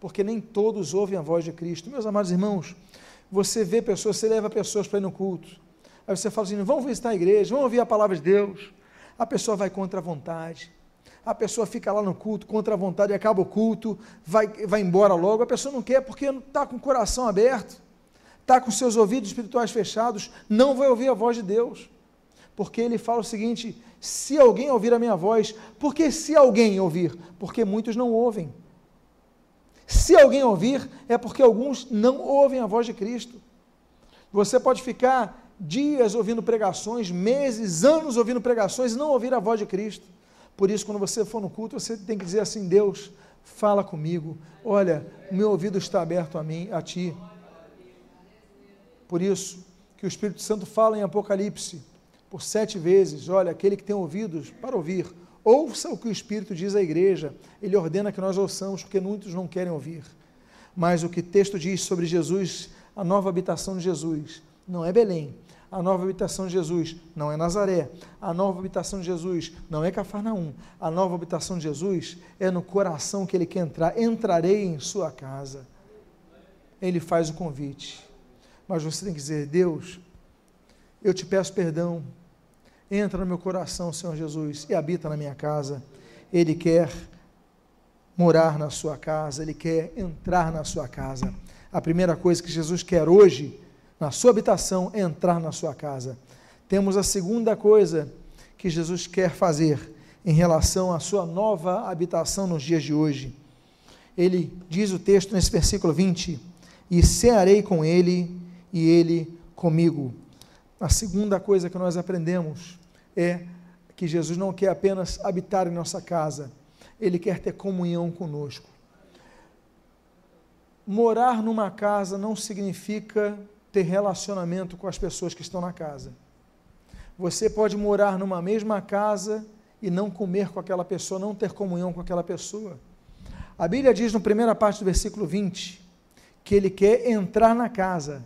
porque nem todos ouvem a voz de Cristo. Meus amados irmãos, você vê pessoas, você leva pessoas para ir no culto, aí você fala assim: vamos visitar a igreja, vamos ouvir a palavra de Deus. A pessoa vai contra a vontade, a pessoa fica lá no culto contra a vontade, acaba o culto, vai, vai embora logo. A pessoa não quer porque está com o coração aberto, está com seus ouvidos espirituais fechados, não vai ouvir a voz de Deus. Porque ele fala o seguinte: se alguém ouvir a minha voz, porque se alguém ouvir? Porque muitos não ouvem. Se alguém ouvir, é porque alguns não ouvem a voz de Cristo. Você pode ficar dias ouvindo pregações, meses, anos ouvindo pregações e não ouvir a voz de Cristo. Por isso, quando você for no culto, você tem que dizer assim: Deus, fala comigo. Olha, meu ouvido está aberto a mim, a ti. Por isso que o Espírito Santo fala em Apocalipse por sete vezes: olha, aquele que tem ouvidos para ouvir, Ouça o que o Espírito diz à igreja. Ele ordena que nós ouçamos, porque muitos não querem ouvir. Mas o que o texto diz sobre Jesus, a nova habitação de Jesus, não é Belém. A nova habitação de Jesus não é Nazaré. A nova habitação de Jesus não é Cafarnaum. A nova habitação de Jesus é no coração que ele quer entrar. Entrarei em sua casa. Ele faz o convite. Mas você tem que dizer: Deus, eu te peço perdão Entra no meu coração, Senhor Jesus, e habita na minha casa. Ele quer morar na sua casa, ele quer entrar na sua casa. A primeira coisa que Jesus quer hoje, na sua habitação, entrar na sua casa. Temos a segunda coisa que Jesus quer fazer em relação à sua nova habitação nos dias de hoje. Ele diz o texto nesse versículo 20: e cearei com ele e ele comigo. A segunda coisa que nós aprendemos é que Jesus não quer apenas habitar em nossa casa, ele quer ter comunhão conosco. Morar numa casa não significa ter relacionamento com as pessoas que estão na casa. Você pode morar numa mesma casa e não comer com aquela pessoa, não ter comunhão com aquela pessoa. A Bíblia diz na primeira parte do versículo 20 que ele quer entrar na casa,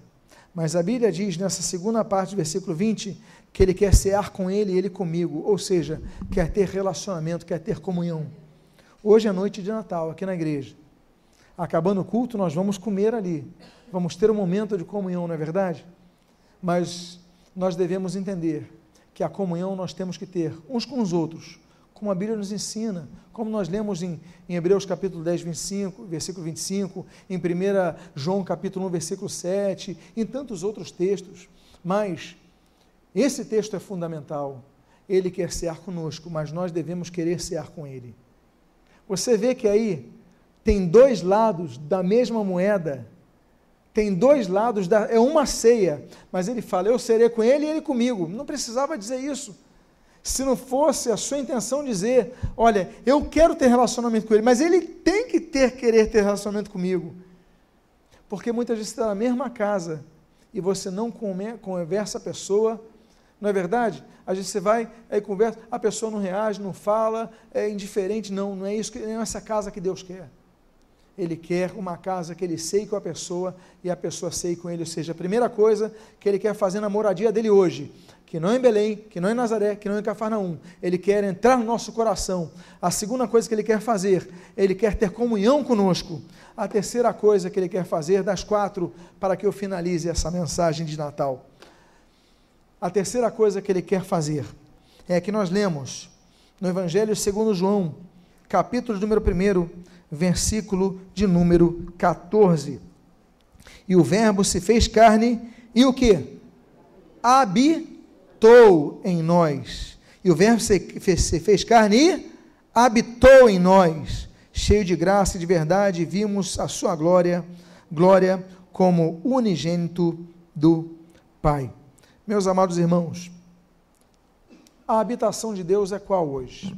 mas a Bíblia diz nessa segunda parte do versículo 20 que ele quer cear com ele e ele comigo, ou seja, quer ter relacionamento, quer ter comunhão. Hoje é noite de Natal, aqui na igreja. Acabando o culto, nós vamos comer ali. Vamos ter um momento de comunhão, não é verdade? Mas nós devemos entender que a comunhão nós temos que ter uns com os outros, como a Bíblia nos ensina, como nós lemos em, em Hebreus capítulo 10, 25, versículo 25, em 1 João capítulo 1, versículo 7, em tantos outros textos. Mas esse texto é fundamental. Ele quer cear conosco, mas nós devemos querer cear com ele. Você vê que aí tem dois lados da mesma moeda, tem dois lados, da, é uma ceia, mas ele fala: Eu serei com ele e ele comigo. Não precisava dizer isso. Se não fosse a sua intenção dizer: Olha, eu quero ter relacionamento com ele, mas ele tem que ter querer ter relacionamento comigo. Porque muitas vezes está na mesma casa e você não come, conversa a pessoa não é verdade? Às vezes você vai, aí conversa, a pessoa não reage, não fala, é indiferente. Não, não é isso, não é essa casa que Deus quer. Ele quer uma casa que ele sei com a pessoa e a pessoa sei com ele. Ou seja, a primeira coisa que ele quer fazer na moradia dele hoje, que não é em Belém, que não é em Nazaré, que não é em Cafarnaum. Ele quer entrar no nosso coração. A segunda coisa que ele quer fazer, ele quer ter comunhão conosco. A terceira coisa que ele quer fazer, das quatro, para que eu finalize essa mensagem de Natal a terceira coisa que ele quer fazer é que nós lemos no Evangelho segundo João, capítulo número 1, versículo de número 14. E o verbo se fez carne e o que? Habitou em nós. E o verbo se fez, carne e habitou em nós. Cheio de graça e de verdade, vimos a sua glória, glória como unigênito do Pai. Meus amados irmãos, a habitação de Deus é qual hoje?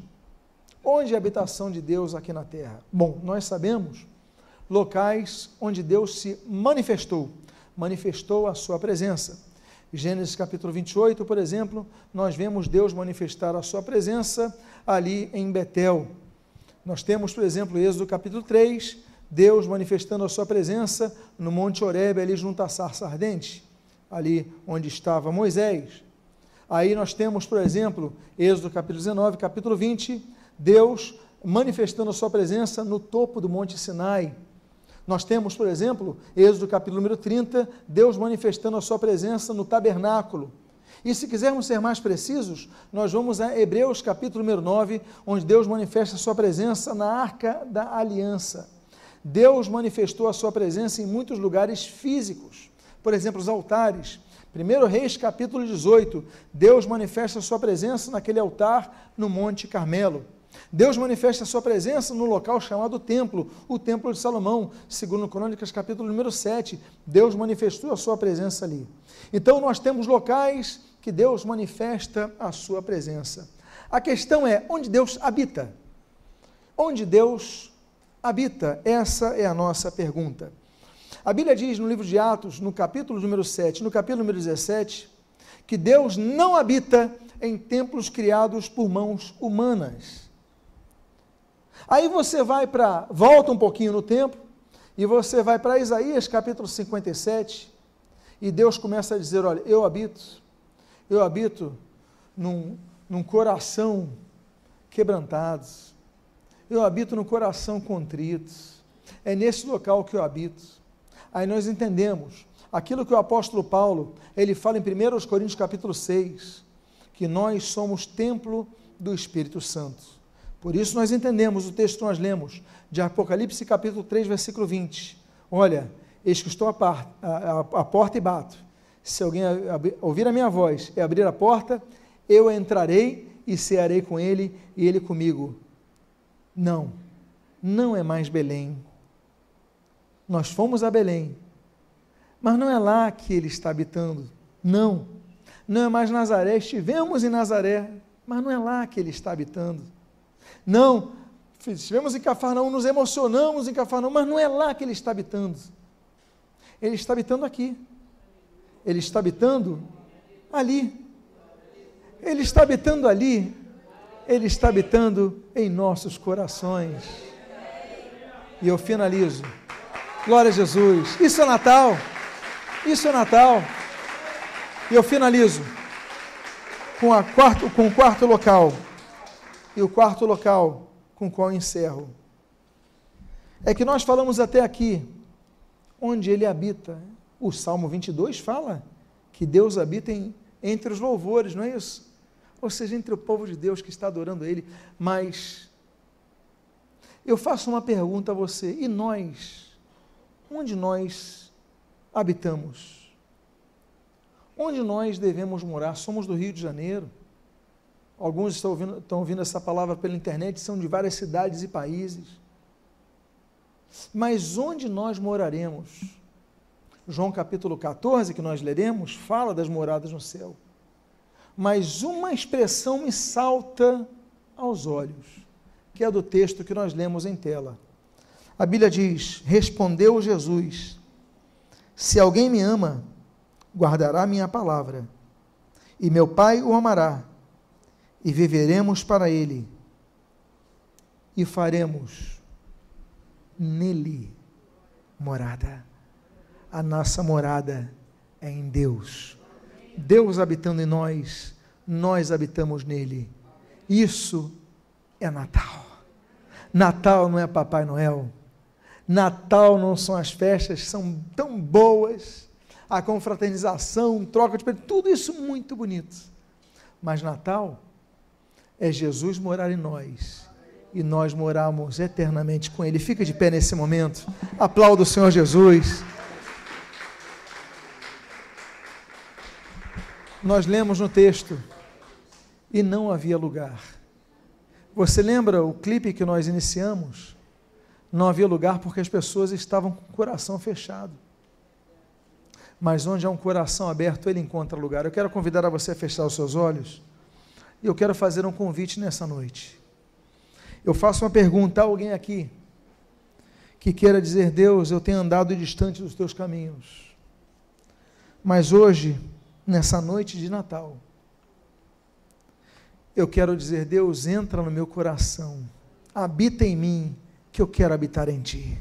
Onde é a habitação de Deus aqui na terra? Bom, nós sabemos locais onde Deus se manifestou, manifestou a sua presença. Gênesis capítulo 28, por exemplo, nós vemos Deus manifestar a sua presença ali em Betel. Nós temos, por exemplo, Êxodo capítulo 3, Deus manifestando a sua presença no Monte Horebe, ali junto à sarça ardente ali onde estava Moisés. Aí nós temos, por exemplo, Êxodo capítulo 19, capítulo 20, Deus manifestando a sua presença no topo do Monte Sinai. Nós temos, por exemplo, Êxodo capítulo número 30, Deus manifestando a sua presença no tabernáculo. E se quisermos ser mais precisos, nós vamos a Hebreus capítulo número 9, onde Deus manifesta a sua presença na arca da aliança. Deus manifestou a sua presença em muitos lugares físicos por exemplo, os altares. 1 Reis capítulo 18, Deus manifesta a sua presença naquele altar no Monte Carmelo. Deus manifesta a sua presença no local chamado templo, o templo de Salomão, segundo Crônicas capítulo número 7, Deus manifestou a sua presença ali. Então nós temos locais que Deus manifesta a sua presença. A questão é onde Deus habita. Onde Deus habita? Essa é a nossa pergunta. A Bíblia diz no livro de Atos, no capítulo número 7, no capítulo número 17, que Deus não habita em templos criados por mãos humanas. Aí você vai para, volta um pouquinho no tempo, e você vai para Isaías capítulo 57, e Deus começa a dizer: Olha, eu habito, eu habito num, num coração quebrantado, eu habito no coração contrito, é nesse local que eu habito. Aí nós entendemos aquilo que o apóstolo Paulo, ele fala em 1 Coríntios capítulo 6, que nós somos templo do Espírito Santo. Por isso nós entendemos o texto que nós lemos, de Apocalipse capítulo 3, versículo 20. Olha, eis que estou à, à porta e bato. Se alguém ouvir a minha voz e abrir a porta, eu entrarei e cearei com ele e ele comigo. Não, não é mais Belém, nós fomos a Belém, Mas não é lá que ele está habitando. Não. Não é mais Nazaré. Estivemos em Nazaré, mas não é lá que ele está habitando. Não. Estivemos em Cafarnaum, nos emocionamos em Cafarnaum, mas não é lá que ele está habitando. Ele está habitando aqui. Ele está habitando ali. Ele está habitando ali. Ele está habitando em nossos corações. E eu finalizo. Glória a Jesus. Isso é Natal. Isso é Natal. E eu finalizo com, a quarto, com o quarto local. E o quarto local com o qual encerro. É que nós falamos até aqui, onde ele habita. O Salmo 22 fala que Deus habita em, entre os louvores, não é isso? Ou seja, entre o povo de Deus que está adorando Ele. Mas eu faço uma pergunta a você: e nós? Onde nós habitamos? Onde nós devemos morar? Somos do Rio de Janeiro. Alguns estão ouvindo, estão ouvindo essa palavra pela internet, são de várias cidades e países. Mas onde nós moraremos? João capítulo 14, que nós leremos, fala das moradas no céu. Mas uma expressão me salta aos olhos, que é do texto que nós lemos em tela. A Bíblia diz: Respondeu Jesus: Se alguém me ama, guardará minha palavra, e meu Pai o amará, e viveremos para ele, e faremos nele morada. A nossa morada é em Deus. Deus habitando em nós, nós habitamos nele. Isso é Natal. Natal não é Papai Noel. Natal não são as festas, são tão boas a confraternização, troca de tudo isso muito bonito. Mas Natal é Jesus morar em nós e nós moramos eternamente com Ele. Fica de pé nesse momento. Aplauda o Senhor Jesus. Nós lemos no texto e não havia lugar. Você lembra o clipe que nós iniciamos? Não havia lugar porque as pessoas estavam com o coração fechado mas onde há um coração aberto, ele encontra lugar. Eu quero convidar a você a fechar os seus olhos e eu quero fazer um convite nessa noite. Eu faço uma pergunta a alguém aqui que queira dizer: Deus, eu tenho andado distante dos teus caminhos, mas hoje, nessa noite de Natal, eu quero dizer: Deus, entra no meu coração, habita em mim, que eu quero habitar em ti.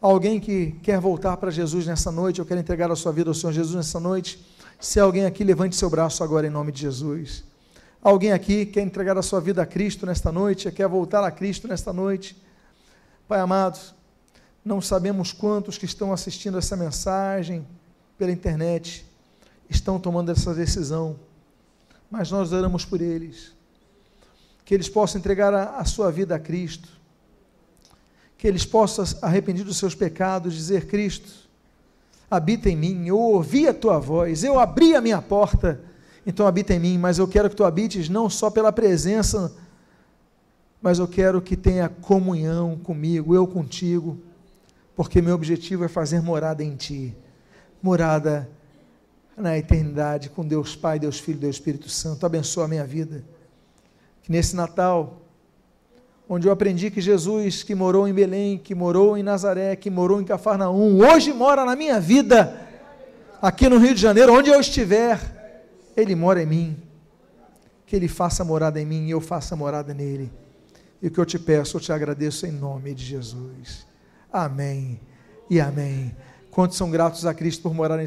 Alguém que quer voltar para Jesus nessa noite, ou quer entregar a sua vida ao Senhor Jesus nessa noite, se alguém aqui, levante seu braço agora em nome de Jesus. Alguém aqui quer entregar a sua vida a Cristo nesta noite, quer voltar a Cristo nesta noite. Pai amado, não sabemos quantos que estão assistindo essa mensagem pela internet estão tomando essa decisão, mas nós oramos por eles, que eles possam entregar a, a sua vida a Cristo, que eles possam, arrepender dos seus pecados, dizer: Cristo, habita em mim, eu ouvi a tua voz, eu abri a minha porta, então habita em mim, mas eu quero que tu habites não só pela presença, mas eu quero que tenha comunhão comigo, eu contigo, porque meu objetivo é fazer morada em ti, morada na eternidade com Deus Pai, Deus Filho, Deus Espírito Santo. Abençoa a minha vida. Que nesse Natal onde eu aprendi que Jesus, que morou em Belém, que morou em Nazaré, que morou em Cafarnaum, hoje mora na minha vida, aqui no Rio de Janeiro, onde eu estiver, Ele mora em mim. Que Ele faça morada em mim e eu faça morada nele. E o que eu te peço, eu te agradeço em nome de Jesus. Amém e amém. Quantos são gratos a Cristo por morar em